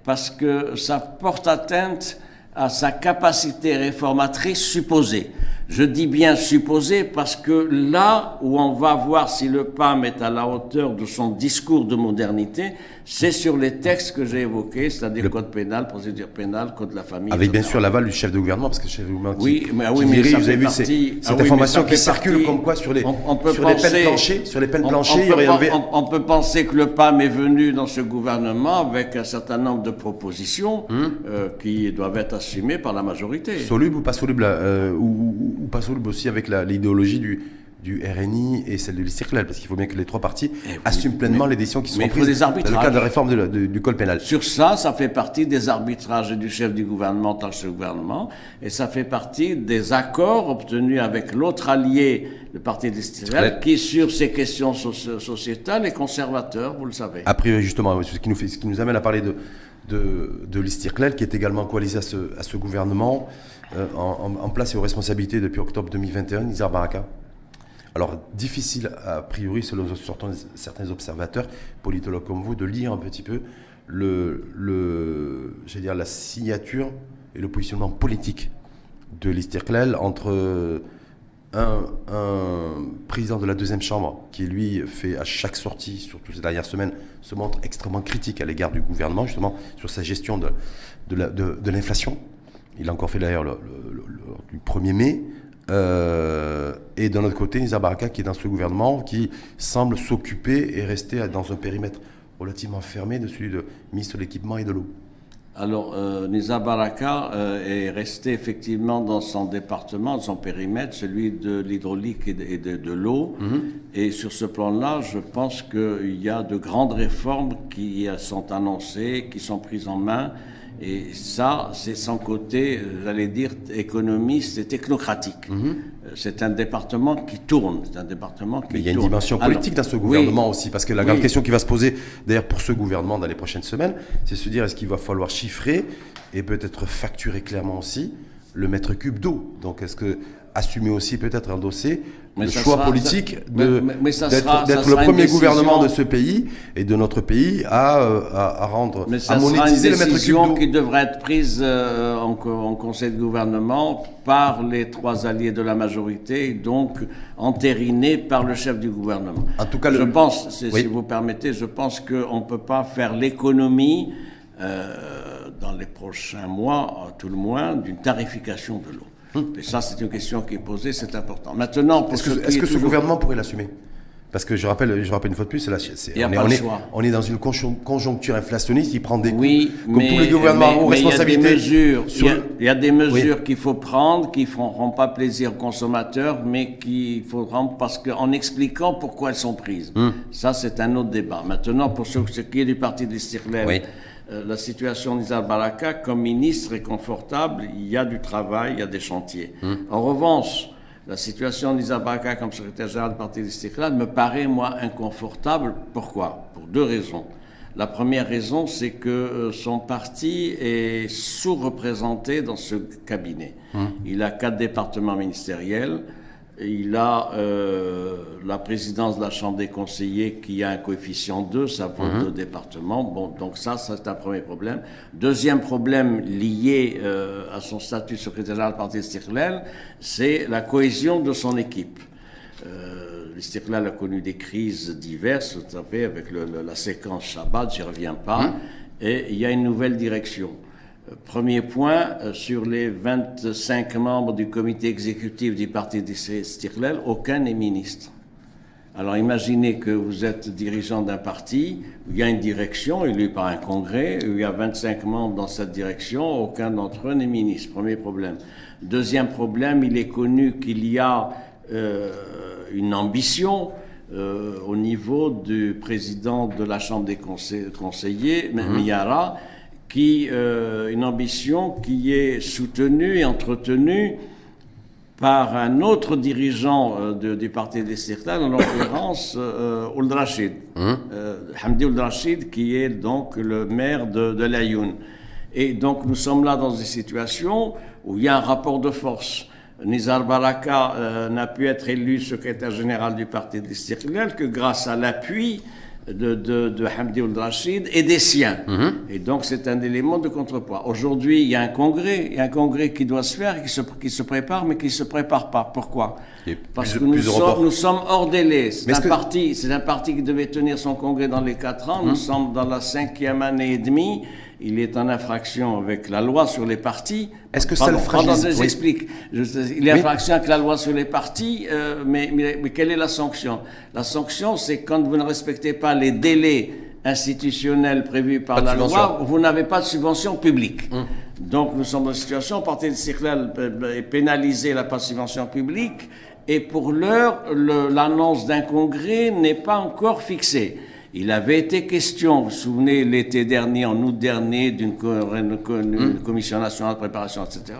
parce que ça porte atteinte à sa capacité réformatrice supposée. Je dis bien supposé parce que là où on va voir si le PAM est à la hauteur de son discours de modernité, c'est sur les textes que j'ai évoqués, c'est-à-dire le code pénal, procédure pénale, code de la famille. Avec bien sûr l'aval du chef de gouvernement, parce que le chef de gouvernement oui, mais, oui, mais vous avez vu cette ah information qui circule comme quoi sur les, on, peut sur penser, les peines planchées, sur les peines planchées, on, peut penser que le PAM est venu dans ce gouvernement avec un certain nombre de propositions hum. euh, qui doivent être assumées par la majorité. Soluble ou pas soluble, euh, ou, ou pas soluble aussi avec l'idéologie du, du RNI et celle de l'Istiklal, parce qu'il faut bien que les trois parties eh assument pleinement les décisions qui sont prises des dans le cadre de la réforme du code pénal. Sur ça, ça fait partie des arbitrages du chef du gouvernement tant que ce gouvernement, et ça fait partie des accords obtenus avec l'autre allié, le parti d'Istiklal, qui sur ces questions sociétales est conservateur, vous le savez. Après, justement, ce qui nous, fait, ce qui nous amène à parler de, de, de l'Istiklal, qui est également coalisé à ce, à ce gouvernement. Euh, en, place et aux responsabilités depuis octobre 2021, Nizar Baraka alors, difficile a priori, selon certains observateurs, politologues comme vous, de lire un petit peu le, le dire, la signature et le positionnement politique de l'Istiklal entre un, président de la deuxième chambre qui, lui, fait à chaque sortie, surtout ces dernières semaines, se montre extrêmement critique à l'égard du gouvernement, justement, sur sa gestion de, l'inflation. Il a encore fait d'ailleurs le, du 1er mai. Euh, et d'un autre côté, Nizar Baraka qui est dans ce gouvernement, qui semble s'occuper et rester dans un périmètre relativement fermé de celui de ministre de l'équipement et de l'eau. Alors, euh, Nizar Baraka euh, est resté effectivement dans son département, dans son périmètre, celui de l'hydraulique et de, l'eau. Mhm. Et sur ce plan-là, je pense qu'il y a de grandes réformes qui sont annoncées, qui sont prises en main et ça, c'est son côté, j'allais dire, économiste et technocratique. Mhm. Euh, c'est un département qui tourne. C'est un département qui Mais il y a une dimension politique dans ce gouvernement aussi, parce que la grande question qui va se poser, d'ailleurs, pour ce gouvernement dans les prochaines semaines, c'est se dire est-ce qu'il va falloir chiffrer et peut-être facturer clairement aussi le mètre cube d'eau? Donc, est-ce que assumer aussi peut-être un dossier Mais le choix sera- politique d'être sera- sera le une premier gouvernement de ce pays et de notre pays à, euh, à, à rendre, Mais à ça sera une monétiser maître cube décision qui devrait être prise euh, en, co- en conseil de gouvernement par les trois alliés de la majorité, et donc entérinée par le chef du gouvernement. En tout cas, je le- pense, si Oui. si vous permettez, je pense qu'on ne peut pas faire l'économie euh, dans les prochains mois, à tout le moins, d'une tarification de l'eau. Et ça, c'est une question qui est posée, c'est important. Maintenant, Hum. Est-ce ce que, est-ce est que ce gouvernement pourrait l'assumer? Parce que je rappelle, je rappelle une fois de plus, c'est la- on, est, on, est, on est dans une conjon- conjoncture inflationniste, il prend des coups, Oui, comme mais, tous les gouvernements mais- il y a des mesures, qu'il faut prendre qui ne feront pas plaisir aux consommateurs, mais qu'il faut prendre parce qu'en expliquant pourquoi elles sont prises. Hum. Ça, c'est un autre débat. Maintenant, pour ce, ce qui est du parti des Stirlel, Oui. Euh, la situation d'Isal Baraka, comme ministre, est confortable. Il y a du travail, il y a des chantiers. Hum. En revanche, la situation d'Isal Baraka comme secrétaire général du parti des Stirlel me paraît, moi, inconfortable. Pourquoi? Pour deux raisons. La première raison, c'est que euh, son parti est sous-représenté dans ce cabinet. Il a quatre départements ministériels. Il a euh, la présidence de la Chambre des conseillers qui a un coefficient 2, ça vaut deux départements. Bon, donc ça, ça, c'est un premier problème. Deuxième problème lié euh, à son statut secrétaire général du parti Stirlel, c'est la cohésion de son équipe. Euh, L'Istiklal a connu des crises diverses, vous savez, avec le- le- la séquence Shabbat, j'y reviens pas, et il y a une nouvelle direction. Premier point, euh, sur les 25 membres du comité exécutif du parti d'Istiklal, aucun n'est ministre. Alors imaginez que vous êtes dirigeant d'un parti, il y a une direction élue par un congrès, il y a 25 membres dans cette direction, aucun d'entre eux n'est ministre. Premier problème. Deuxième problème, il est connu qu'il y a euh, une ambition euh, au niveau du président de la Chambre des conseil- conseillers, Miara, qui, euh, une ambition qui est soutenue et entretenue par un autre dirigeant euh, de- du parti des Sirtan, en l'occurrence euh, Ould Rachid, Euh, Hamdi Ould Rachid, qui est donc le maire de, de l'Ayoun. Et donc nous sommes là dans une situation où il y a un rapport de force. Nizar Baraka n'a pu être élu secrétaire général du parti des Sirtan que grâce à l'appui de, de, de Hamdi Rachid et des siens. Et donc c'est un élément de contrepoids. Aujourd'hui, il y a un congrès, il y a un congrès qui doit se faire, qui se, qui se prépare, mais qui ne se prépare pas. Pourquoi? Parce que nous sommes, reports. nous sommes hors délai. C'est un, parti, c'est un parti qui devait tenir son congrès dans les quatre ans. Nous sommes dans la cinquième année et demie. Il est en infraction avec la loi sur les partis. Est-ce que ça Pardon, le fragilise? pardon, je Oui. explique. Je- il est en infraction avec la loi sur les partis, euh, mais, mais- mais quelle est la sanction? La sanction, c'est quand vous ne respectez pas les délais institutionnels prévus par la subvention. loi, vous n'avez pas de subvention publique. Donc nous sommes dans une situation, parti de Circlal est pénalisé la pas de subvention publique, et pour l'heure, l'annonce d'un congrès n'est pas encore fixée. Il avait été question, vous vous souvenez, l'été dernier, en août dernier, d'une une commission nationale de préparation, etc.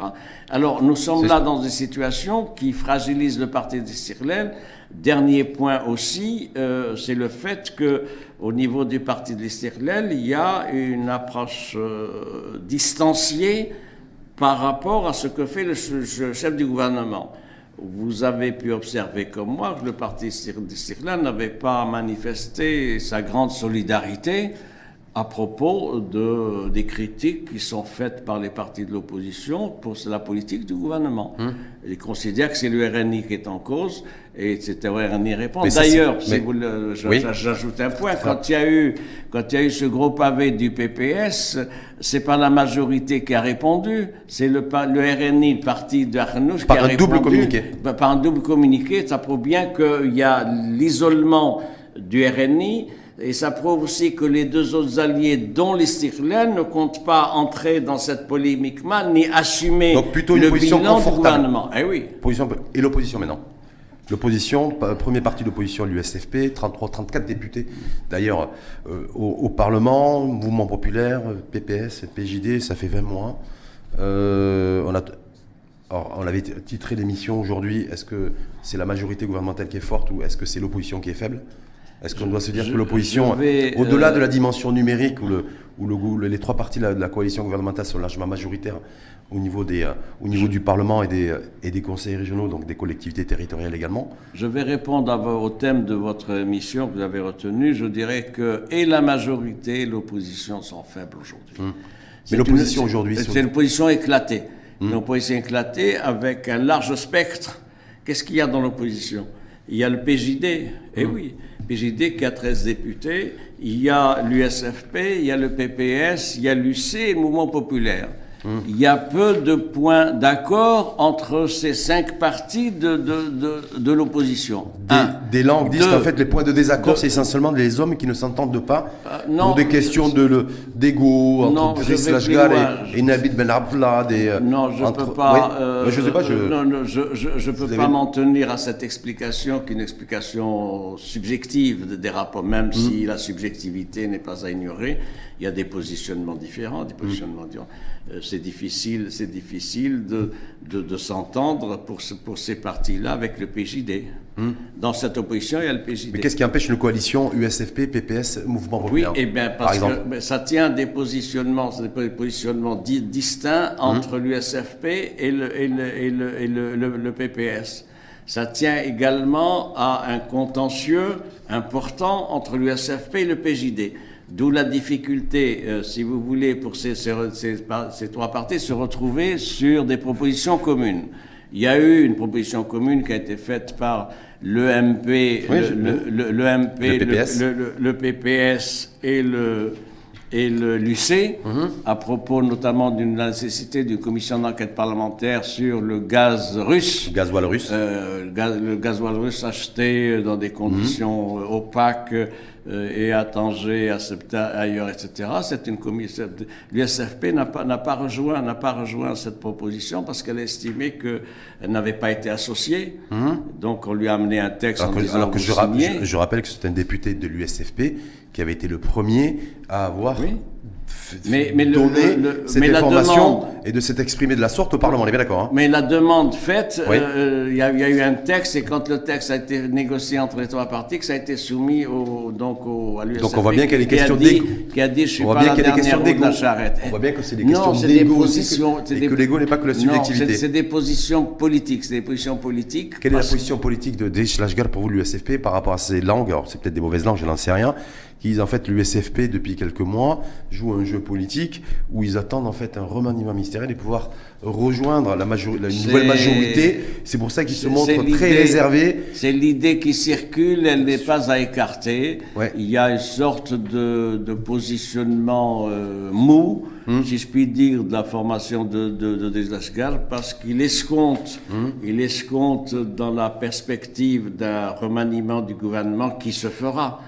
Alors, nous sommes là dans une situation qui fragilise le parti des Cirlel. Dernier point aussi, euh, c'est le fait que au niveau du parti des Cirlel, il y a une approche euh, distanciée par rapport à ce que fait le ch- ch- chef du gouvernement. Vous avez pu observer comme moi que le parti Sirlan n'avait pas manifesté sa grande solidarité à propos de, des critiques qui sont faites par les partis de l'opposition pour la politique du gouvernement. Ils considèrent que c'est le RNI qui est en cause et c'est au RNI répond. D'ailleurs, si Oui. j'ajoute un point, quand il y a eu, quand il y a eu ce gros pavé du PPS, c'est pas la majorité qui a répondu, c'est le, RNI, le parti d'Arnouch, qui Par a un répondu. double communiqué. Par- Par un double communiqué, ça prouve bien qu'il y a l'isolement du RNI. Et ça prouve aussi que les deux autres alliés, dont les Stirlens, ne comptent pas entrer dans cette polémique mal, ni assumer Donc plutôt une le position bilan du gouvernement. Eh oui. Opposition- et l'opposition maintenant. L'opposition, premier parti d'opposition, l'USFP, 33, 34 députés. D'ailleurs, euh, au, au Parlement, Mouvement populaire, PPS, PJD, ça fait 20 mois. Euh, on, a, alors, on avait t- titré l'émission aujourd'hui, est-ce que c'est la majorité gouvernementale qui est forte ou est-ce que c'est l'opposition qui est faible? Est-ce qu'on doit se dire je- que l'opposition, vais, au-delà euh, de la dimension numérique le, où le, les trois partis de la, coalition gouvernementale sont largement majoritaires au niveau, des, euh, au niveau du Parlement et des, et des conseils régionaux, donc des collectivités territoriales également. Je vais répondre au thème de votre émission que vous avez retenu. Je dirais que et la majorité et l'opposition sont faibles aujourd'hui. Hum. Mais l'opposition aujourd'hui... C'est une position éclatée. Hum. Une opposition éclatée avec un large spectre. Qu'est-ce qu'il y a dans l'opposition? Il y a le PJD, et eh hum. oui, PJD qui a 13 députés, il y a l'USFP, il y a le PPS, il y a l'UC le Mouvement populaire. Il y a peu de points d'accord entre ces cinq partis de, de, de, l'opposition. Des, langues disent qu'en fait les points de désaccord, c'est essentiellement les hommes qui ne s'entendent pas euh, pour des questions d'ego entre Driss Lashgar et, et, Nabil Ben Abdullah. Non, je ne peux pas. Euh, je sais pas. Je, non, je, je, peux pas m'en tenir à cette explication, qui est une explication subjective des rapports, même si la subjectivité n'est pas à ignorer. Il y a des positionnements différents, des positionnements différents c'est difficile, c'est difficile de, de, s'entendre pour, pour ces partis-là avec le PJD. Hmm. Dans cette opposition, il y a le PJD. Mais qu'est-ce qui empêche une coalition USFP, PPS, Mouvement Populaire Oui, eh bien, parce que ben, ça tient des positionnements, des positionnements distincts hmm. entre l'USFP et le, et, le, et, le, et le, le, PPS. Ça tient également à un contentieux important entre l'USFP et le PJD. D'où la difficulté, euh, si vous voulez, pour ces, ces, ces, trois partis se retrouver sur des propositions communes. Il y a eu une proposition commune qui a été faite par l'EMP, le, le, le, PPS et le, et l'UC, mhm. à propos notamment d'une nécessité d'une commission d'enquête parlementaire sur le gaz russe. Le gasoil russe. Euh, le, gaz, le gasoil russe acheté dans des conditions mhm. opaques euh, et à Tanger, à ailleurs, etc. C'est une commission. L'USFP n'a pas, n'a pas rejoint, n'a pas rejoint cette proposition parce qu'elle estimait qu'elle n'avait pas été associée. Mhm. Donc on lui a amené un texte alors en que, disant alors que je, je, rappelle que c'est un député de l'USFP qui avait été le premier à avoir mais, mais donner cette information et de s'être exprimé de la sorte au Parlement. On est bien d'accord. Hein mais la demande faite, euh, il y, a eu un texte et quand le texte a été négocié entre les trois parties, que ça a été soumis au, donc au, à l'USFP. Donc on voit bien qu'il y a des questions d'égo. Qui a dit, je suis on voit bien qu'il y a des questions d'égo. La charrette. On voit bien que c'est des questions d'égo aussi, et que l'ego n'est pas que la subjectivité. C'est des positions politiques. C'est des positions politiques. Quelle est la position politique de Desh Lashgar pour vous, l'USFP, par rapport à ces langues? Alors c'est peut-être des mauvaises langues, je n'en sais rien qui disent en fait l'USFP depuis quelques mois joue un jeu politique où ils attendent en fait un remaniement ministériel et pouvoir rejoindre la, la nouvelle majorité. C'est pour ça qu'ils se montrent très réservés. C'est l'idée qui circule, elle n'est pas à écarter. Il y a une sorte de, de positionnement euh, mou, hum. si je puis dire, de la formation de, de, de parce qu'il escompte, hum. il escompte dans la perspective d'un remaniement du gouvernement qui se fera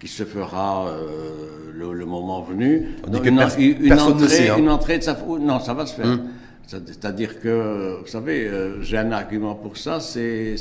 qui se fera euh, le, moment venu. une, une, entrée, hein. une, entrée, de sa... Non, ça va se faire. Hum. C'est-à-dire que, vous savez, euh, j'ai un argument pour ça, c'est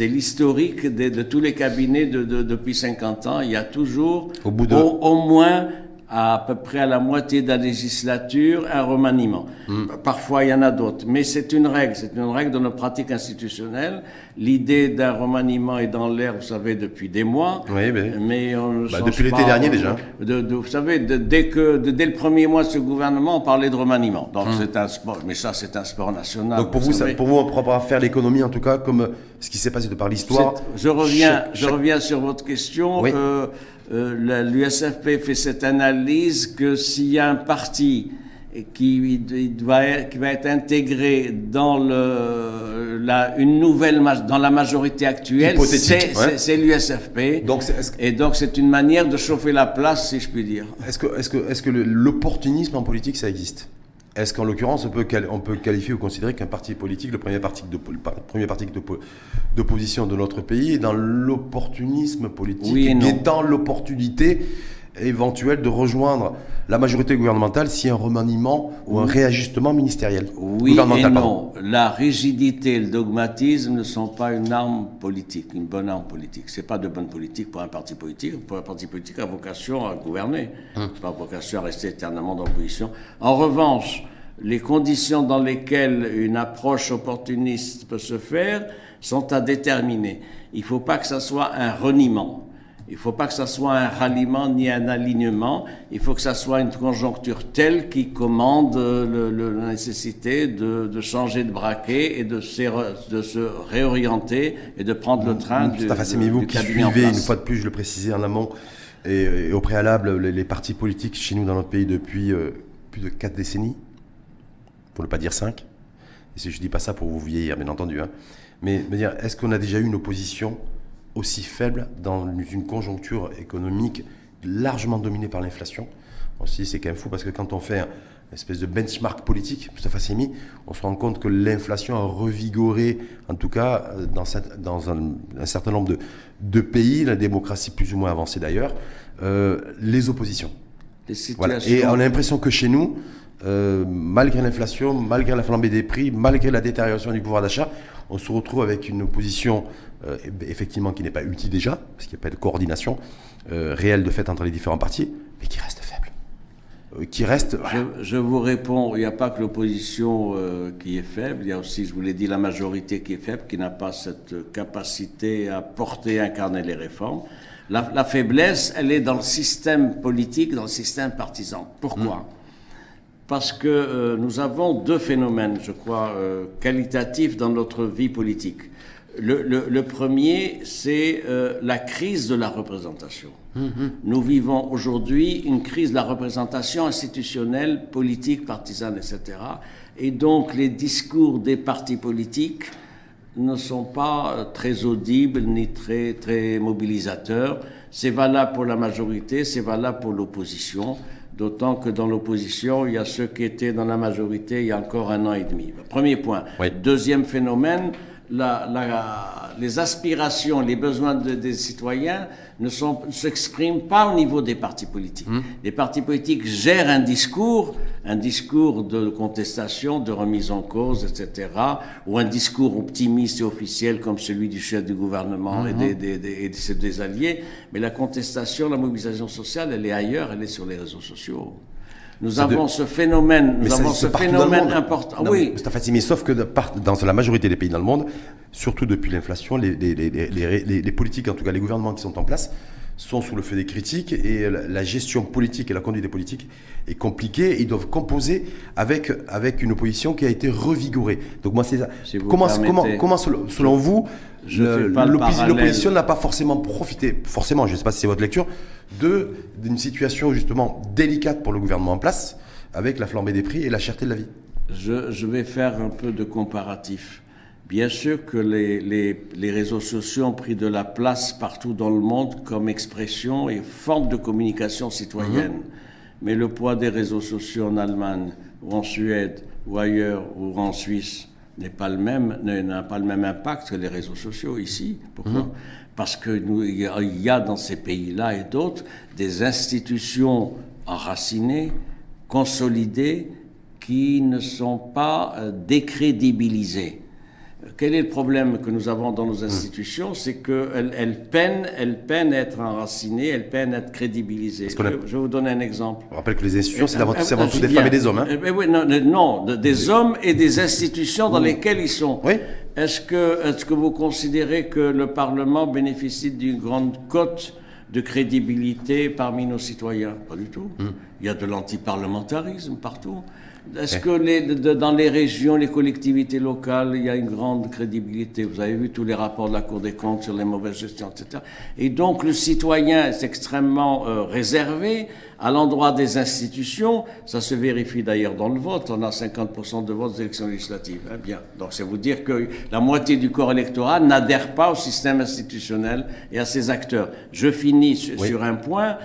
l'historique de, de, tous les cabinets de, de, depuis 50 ans. Il y a toujours au, bout de... au moins à, peu près à la moitié de la législature un remaniement. Hmm. Parfois, il y en a d'autres. Mais c'est une règle, c'est une règle de nos pratiques institutionnelles. L'idée d'un remaniement est dans l'air, vous savez, depuis des mois. Oui, mais, mais on bah, depuis l'été dernier déjà. De, de, vous savez, dès que dès le premier mois de ce gouvernement, on parlait de remaniement. Donc hmm. c'est un sport, mais ça c'est un sport national. Donc pour vous, ça, pour vous, on ne pourra pas faire l'économie en tout cas comme ce qui s'est passé de par l'histoire. Je reviens, je reviens sur votre question. Oui. Euh, euh, l'USFP fait cette analyse que s'il y a un parti qui, va, être, qui va être intégré dans le, la, une nouvelle dans la majorité actuelle, c'est l'USFP. Donc et donc c'est une manière de chauffer la place, si je puis dire. Est-ce que, est que, est que l'opportunisme en politique, ça existe? Est-ce qu'en l'occurrence, on peut, on peut qualifier ou considérer qu'un parti politique, le premier parti d'opposition de, de notre pays, est dans l'opportunisme politique, oui et dans l'opportunité éventuelle de rejoindre la majorité gouvernementale si un remaniement ou un réajustement ministériel. Oui et non. La rigidité et le dogmatisme ne sont pas une arme politique, une bonne arme politique. C'est pas de bonne politique pour un parti politique. Pour un parti politique a vocation à gouverner, hum. pas vocation à rester éternellement dans l'opposition. En revanche, les conditions dans lesquelles une approche opportuniste peut se faire sont à déterminer. Il ne faut pas que ça soit un reniement. Il ne faut pas que ça soit un ralliement ni un alignement. Il faut que ça soit une conjoncture telle qui commande la nécessité de, changer de braquet et de se, de se, réorienter et de prendre le train du, du, vous qui suivez, une fois de plus, je le précisais en amont, et, au préalable, les, partis politiques chez nous dans notre pays depuis euh, plus de 4 décennies, pour ne pas dire 5. Et si je ne dis pas ça pour vous vieillir, bien entendu. Hein. Mais dire, est-ce qu'on a déjà eu une opposition aussi faible dans une conjoncture économique largement dominée par l'inflation Aussi, c'est quand même fou parce que quand on fait une espèce de benchmark politique, Mustafa Semi, on se rend compte que l'inflation a revigoré, en tout cas dans, dans un, certain nombre de, pays, la démocratie plus ou moins avancée d'ailleurs, euh, les oppositions. Et on a l'impression que chez nous, euh, malgré l'inflation, malgré la flambée des prix, malgré la détérioration du pouvoir d'achat, on se retrouve avec une opposition euh, effectivement qui n'est pas utile déjà, parce qu'il n'y a pas de coordination euh, réelle de fait entre les différents partis, mais qui reste faible. qui reste. Je, vous réponds, il n'y a pas que l'opposition qui est faible, il y a aussi, je vous l'ai dit, la majorité qui est faible, qui n'a pas cette capacité à porter, et incarner les réformes. La, faiblesse, elle est dans le système politique, dans le système partisan. Pourquoi? Hmm parce que euh, nous avons deux phénomènes, je crois, euh, qualitatifs dans notre vie politique. Le, premier, c'est euh, la crise de la représentation. Mm-hmm. Nous vivons aujourd'hui une crise de la représentation institutionnelle, politique, partisane, etc. Et donc les discours des partis politiques ne sont pas très audibles ni très, très mobilisateurs. C'est valable pour la majorité, c'est valable pour l'opposition. D'autant que dans l'opposition, il y a ceux qui étaient dans la majorité il y a encore un an et demi. Premier point. Deuxième phénomène, les aspirations, les besoins des citoyens ne s'expriment pas au niveau des partis politiques. Hum. Les partis politiques gèrent un discours, un discours de contestation, de remise en cause, etc., ou un discours optimiste et officiel comme celui du chef du gouvernement et, des, des, des alliés. Mais la contestation, la mobilisation sociale, elle est ailleurs, elle est sur les réseaux sociaux. Nous avons ce phénomène, nous avons ce phénomène important. oui. Mais, sauf que dans la majorité des pays dans le monde, surtout depuis l'inflation, les, les, politiques, en tout cas les gouvernements qui sont en place, sont sous le feu des critiques et la gestion politique et la conduite des politiques est compliquée. Ils doivent composer avec, avec une opposition qui a été revigorée. Donc moi, c'est ça. comment, comment, comment, selon vous, l'opposition n'a pas forcément profité, forcément, je ne sais pas si c'est votre lecture, d'une situation justement délicate pour le gouvernement en place avec la flambée des prix et la cherté de la vie je, je vais faire un peu de comparatif. Bien sûr que les, les, les, réseaux sociaux ont pris de la place partout dans le monde comme expression et forme de communication citoyenne. Mhm. Mais le poids des réseaux sociaux en Allemagne, ou en Suède, ou ailleurs, ou en Suisse, n'est pas le même, n'a pas le même impact que les réseaux sociaux ici. Pourquoi mhm. Parce qu'il y a dans ces pays-là et d'autres des institutions enracinées, consolidées, qui ne sont pas euh, décrédibilisées. Quel est le problème que nous avons dans nos institutions? C'est qu'elles elles peinent, elles peinent à être enracinées, elles peinent à être crédibilisées. Je, vais vous donner un exemple. On rappelle que les institutions, c'est avant, tout des femmes et des hommes. Hein ben oui, non, non, des hommes et des institutions dans lesquelles ils sont. Oui. Est-ce que, est que vous considérez que le Parlement bénéficie d'une grande cote de crédibilité parmi nos citoyens? Pas du tout. Hmm. Il y a de l'antiparlementarisme partout. Est-ce que les, dans les régions, les collectivités locales, il y a une grande crédibilité? Vous avez vu tous les rapports de la Cour des comptes sur les mauvaises gestions, etc. Et donc le citoyen est extrêmement euh, réservé à l'endroit des institutions. Ça se vérifie d'ailleurs dans le vote. On a 50% de votes aux élections législatives. Eh bien, donc c'est vous dire que la moitié du corps électoral n'adhère pas au système institutionnel et à ses acteurs. Je finis sur un point.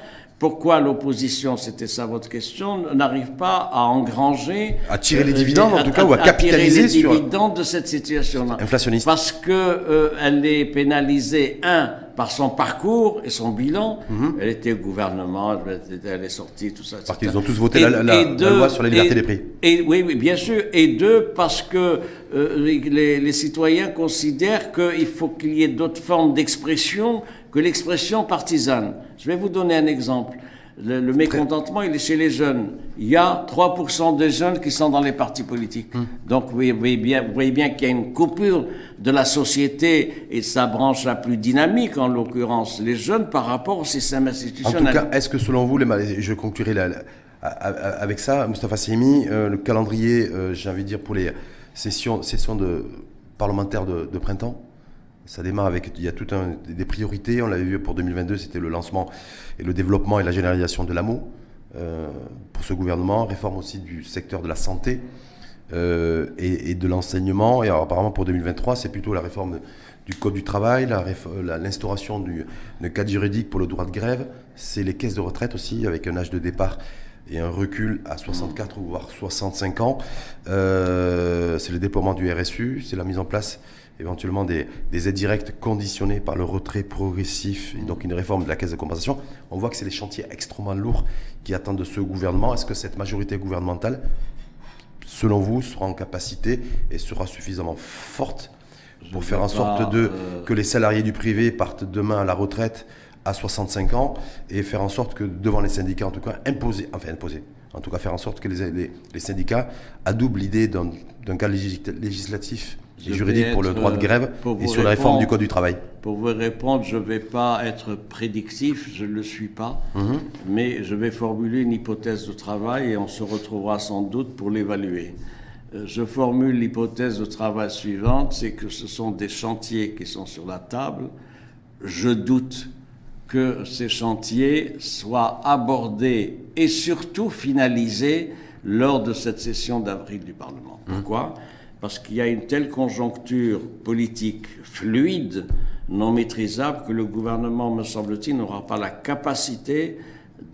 Pourquoi l'opposition, c'était ça votre question, n'arrive pas à engranger... À tirer les euh, dividendes, en tout cas, ou à, capitaliser les dividendes de cette situation-là. Inflationniste. Parce qu'elle euh, est pénalisée, un, par son parcours et son bilan. Mhm. Elle était au gouvernement, elle est sortie, tout ça. Parce qu'ils ont tous voté la, loi sur la liberté des prix. Et, oui, oui, bien sûr. Et deux, parce que euh, les, les, citoyens considèrent qu'il faut qu'il y ait d'autres formes d'expression que l'expression partisane. Je vais vous donner un exemple. Le, mécontentement, il est chez les jeunes. Il y a 3% des jeunes qui sont dans les partis politiques. Hum. Donc vous voyez bien, vous voyez bien qu'il y a une coupure de la société et sa branche la plus dynamique, en l'occurrence les jeunes, par rapport au système institutionnel. En tout cas, est-ce que selon vous, les, je conclurai avec ça, Mustafa Semi, euh, le calendrier, euh, j'ai envie de dire, pour les sessions, sessions de, parlementaires de printemps? Ça démarre avec, il y a tout un, des priorités. On l'avait vu pour 2022, c'était le lancement et le développement et la généralisation de l'AMO euh, pour ce gouvernement. Réforme aussi du secteur de la santé euh, et, de l'enseignement. Et apparemment pour 2023, c'est plutôt la réforme du Code du travail, l'instauration d'un cadre juridique pour le droit de grève. C'est les caisses de retraite aussi, avec un âge de départ et un recul à 64 ou voire 65 ans. Euh, c'est le déploiement du RSU, c'est la mise en place éventuellement des, aides directes conditionnées par le retrait progressif et donc une réforme de la caisse de compensation. On voit que c'est des chantiers extrêmement lourds qui attendent de ce gouvernement. Est-ce que cette majorité gouvernementale, selon vous, sera en capacité et sera suffisamment forte pour faire en sorte de, euh, que les salariés du privé partent demain à la retraite à 65 ans et faire en sorte que devant les syndicats, en tout cas, imposer, enfin imposer, en tout cas faire en sorte que les, les, syndicats adoubent l'idée d'un cadre législatif juridique pour le droit de grève et sur la réforme du Code du travail Pour vous répondre, je ne vais pas être prédictif, je ne le suis pas, mhm. mais je vais formuler une hypothèse de travail et on se retrouvera sans doute pour l'évaluer. Euh, je formule l'hypothèse de travail suivante, c'est que ce sont des chantiers qui sont sur la table. Je doute que ces chantiers soient abordés et surtout finalisés lors de cette session d'avril du Parlement. Mhm. Pourquoi? Parce qu'il y a une telle conjoncture politique fluide, non maîtrisable, que le gouvernement, me semble-t-il, n'aura pas la capacité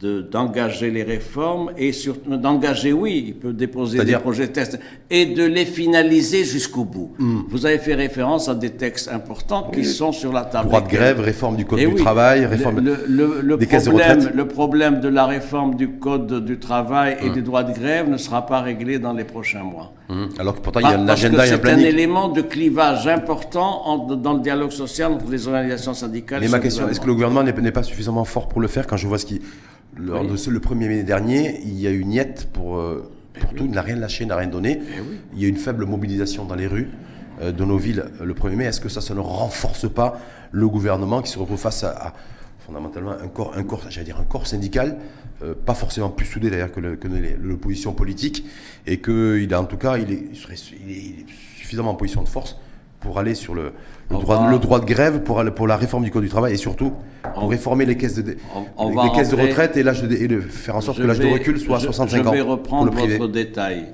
d'engager les réformes et surtout d'engager, oui, il peut déposer des projets de test et de les finaliser jusqu'au bout. Hmm. Vous avez fait référence à des textes importants qui sont sur la table. Droit de grève, réforme du code du travail, réforme le, le, des caisses de retraite. Le problème de la réforme du code du travail et hmm. du droit de grève ne sera pas réglé dans les prochains mois. Hmm. Alors que pourtant il y a un agenda et un C'est un élément de clivage important dans le dialogue social entre les organisations syndicales. Mais ma question, est-ce que le gouvernement n'est pas suffisamment fort pour le faire quand je vois ce qui lors de ce, le 1er mai dernier, il y a eu une niette pour, euh, eh pour tout, il n'a rien lâché, n'a rien donné. Eh il y a eu une faible mobilisation dans les rues euh, de nos villes le 1er mai. Est-ce que ça, ça ne renforce pas le gouvernement qui se retrouve face à, fondamentalement un corps, un corps, j'allais dire un corps syndical, euh, pas forcément plus soudé d'ailleurs que, l'opposition politique, et qu'il a en tout cas, il est, il est suffisamment en position de force pour aller sur le, le, droit, le droit, de grève, pour, pour la réforme du Code du travail et surtout pour réformer les caisses de, les, caisses de retraite et, l'âge de, et de faire en sorte que l'âge de recul soit à 65 ans. Je vais reprendre votre détail.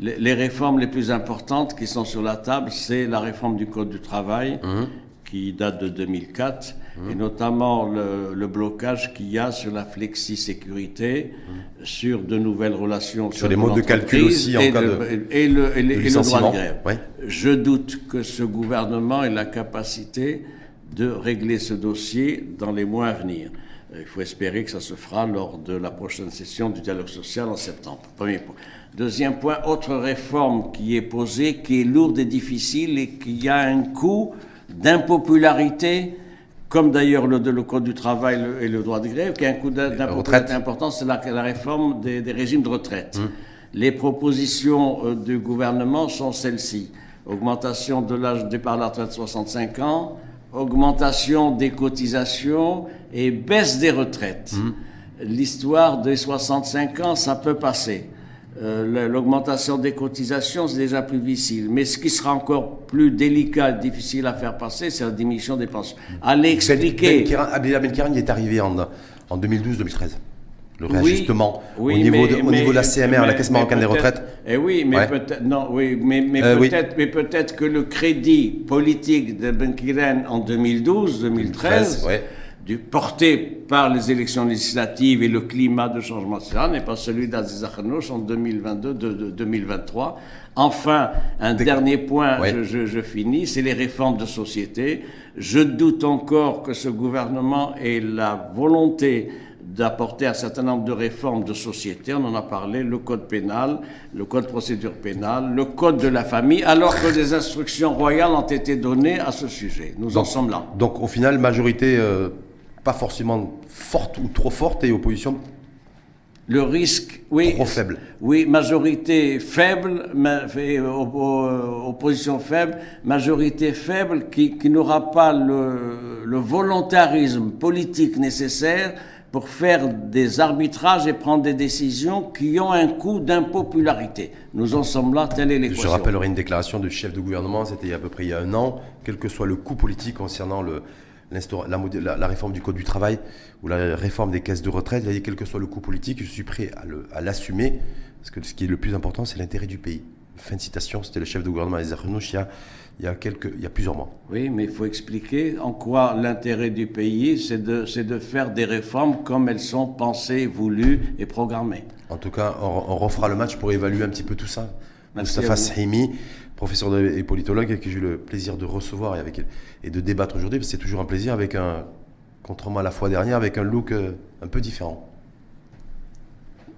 Les, les, réformes les plus importantes qui sont sur la table, c'est la réforme du Code du travail, mmh qui date de 2004, mmh. et notamment le, blocage qu'il y a sur la flexi-sécurité, mmh. sur de nouvelles relations. Sur les modes de calcul aussi en cas de. Et le, et, le droit de grève. Je doute que ce gouvernement ait la capacité de régler ce dossier dans les mois à venir. Il faut espérer que ça se fera lors de la prochaine session du dialogue social en septembre. Premier point. Deuxième point, autre réforme qui est posée, qui est lourde et difficile et qui a un coût d'impopularité, comme d'ailleurs le, le, Code du travail et le droit de grève, qui a un coup d'impopularité important, c'est la, réforme des, régimes de retraite. Hum. Les propositions euh, du gouvernement sont celles-ci. Augmentation de l'âge de départ à la retraite 65 ans, augmentation des cotisations et baisse des retraites. Hum. L'histoire des 65 ans, ça peut passer. Euh, l'augmentation des cotisations, c'est déjà plus difficile. Mais ce qui sera encore plus délicat difficile à faire passer, c'est la diminution des pensions. Allez ben, expliquer. Ben, ben est arrivé en, en 2012-2013 le réajustement au, niveau de, au niveau de la CMR, la Caisse marocaine des retraites. Eh oui, mais peut-être non, oui, mais, mais euh, peut-être, mais peut-être que le crédit politique de Benkiren en 2012-2013 du, porté par les élections législatives et le climat de changement social n'est pas celui d'Aziz Akhanouch en 2022-2023. Enfin, un dernier point, je, je, finis, c'est les réformes de société. Je doute encore que ce gouvernement ait la volonté d'apporter un certain nombre de réformes de société. On en a parlé, le code pénal, le code de procédure pénale, le code de la famille, alors que des instructions royales ont été données à ce sujet. Nous en sommes là. Donc au final, majorité euh, pas forcément forte ou trop forte et opposition Le risque, oui. Trop faible. Oui, majorité faible, ma- fait, euh, euh, opposition faible, majorité faible qui, qui n'aura pas le, le volontarisme politique nécessaire pour faire des arbitrages et prendre des décisions qui ont un coût d'impopularité. Nous en sommes là, telle est Je l'équation. rappellerai une déclaration du chef de gouvernement, c'était il y a à peu près il y a un an, quel que soit le coût politique concernant le, la, modé- la- la réforme du Code du travail ou la réforme des caisses de retraite, il a dit quel que soit le coût politique, je suis prêt à, l'assumer, parce que ce qui est le plus important, c'est l'intérêt du pays. Fin de citation, c'était le chef de gouvernement Renouch il y a, il y a, quelques, il y a plusieurs mois. Oui, mais il faut expliquer en quoi l'intérêt du pays, c'est de, faire des réformes comme elles sont pensées, voulues et programmées. En tout cas, on, on refera le match pour évaluer un petit peu tout ça. Moustapha. Sahimi, professeur de- et politologue, que j'ai eu le plaisir de recevoir et, avec, et de débattre aujourd'hui, parce que c'est toujours un plaisir, avec un, contrairement à la fois dernière, avec un look euh, un peu différent.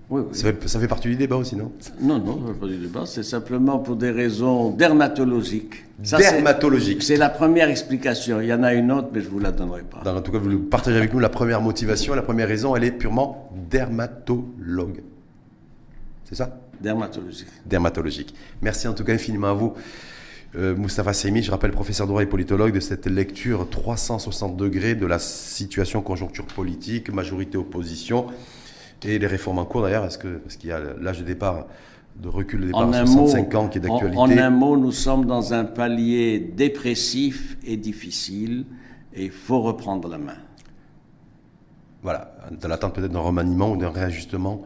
Oui, oui. Ça fait, ça fait partie du débat aussi, non? Non, non, ce n'est pas du débat, c'est simplement pour des raisons dermatologiques. Ça, c'est- Dermatologique. C'est la première explication. Il y en a une autre, mais je ne vous la donnerai pas. Dans- En tout cas, vous partagez avec nous la première motivation, la première raison, elle est purement dermatologue. C'est ça? Dermatologique. dermatologique. Merci en tout cas infiniment à vous, euh, Moustapha Seymi. Je rappelle professeur de droit et politologue de cette lecture 360 degrés de la situation conjoncture politique, majorité-opposition et les réformes en cours d'ailleurs, est-ce que, parce qu'il y a l'âge de départ, de recul de départ En à un, mot, 65 ans qui est en, d'actualité? en un mot, nous sommes dans un palier dépressif et difficile et il faut reprendre la main. Voilà, dans l'attente peut-être d'un remaniement ou d'un réajustement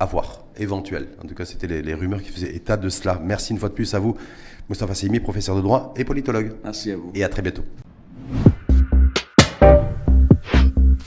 à voir, En tout cas, c'était les, les rumeurs qui faisaient état de cela. Merci une fois de plus à vous, Moustapha Seymi, professeur de droit et politologue. Merci à vous. Et à très bientôt.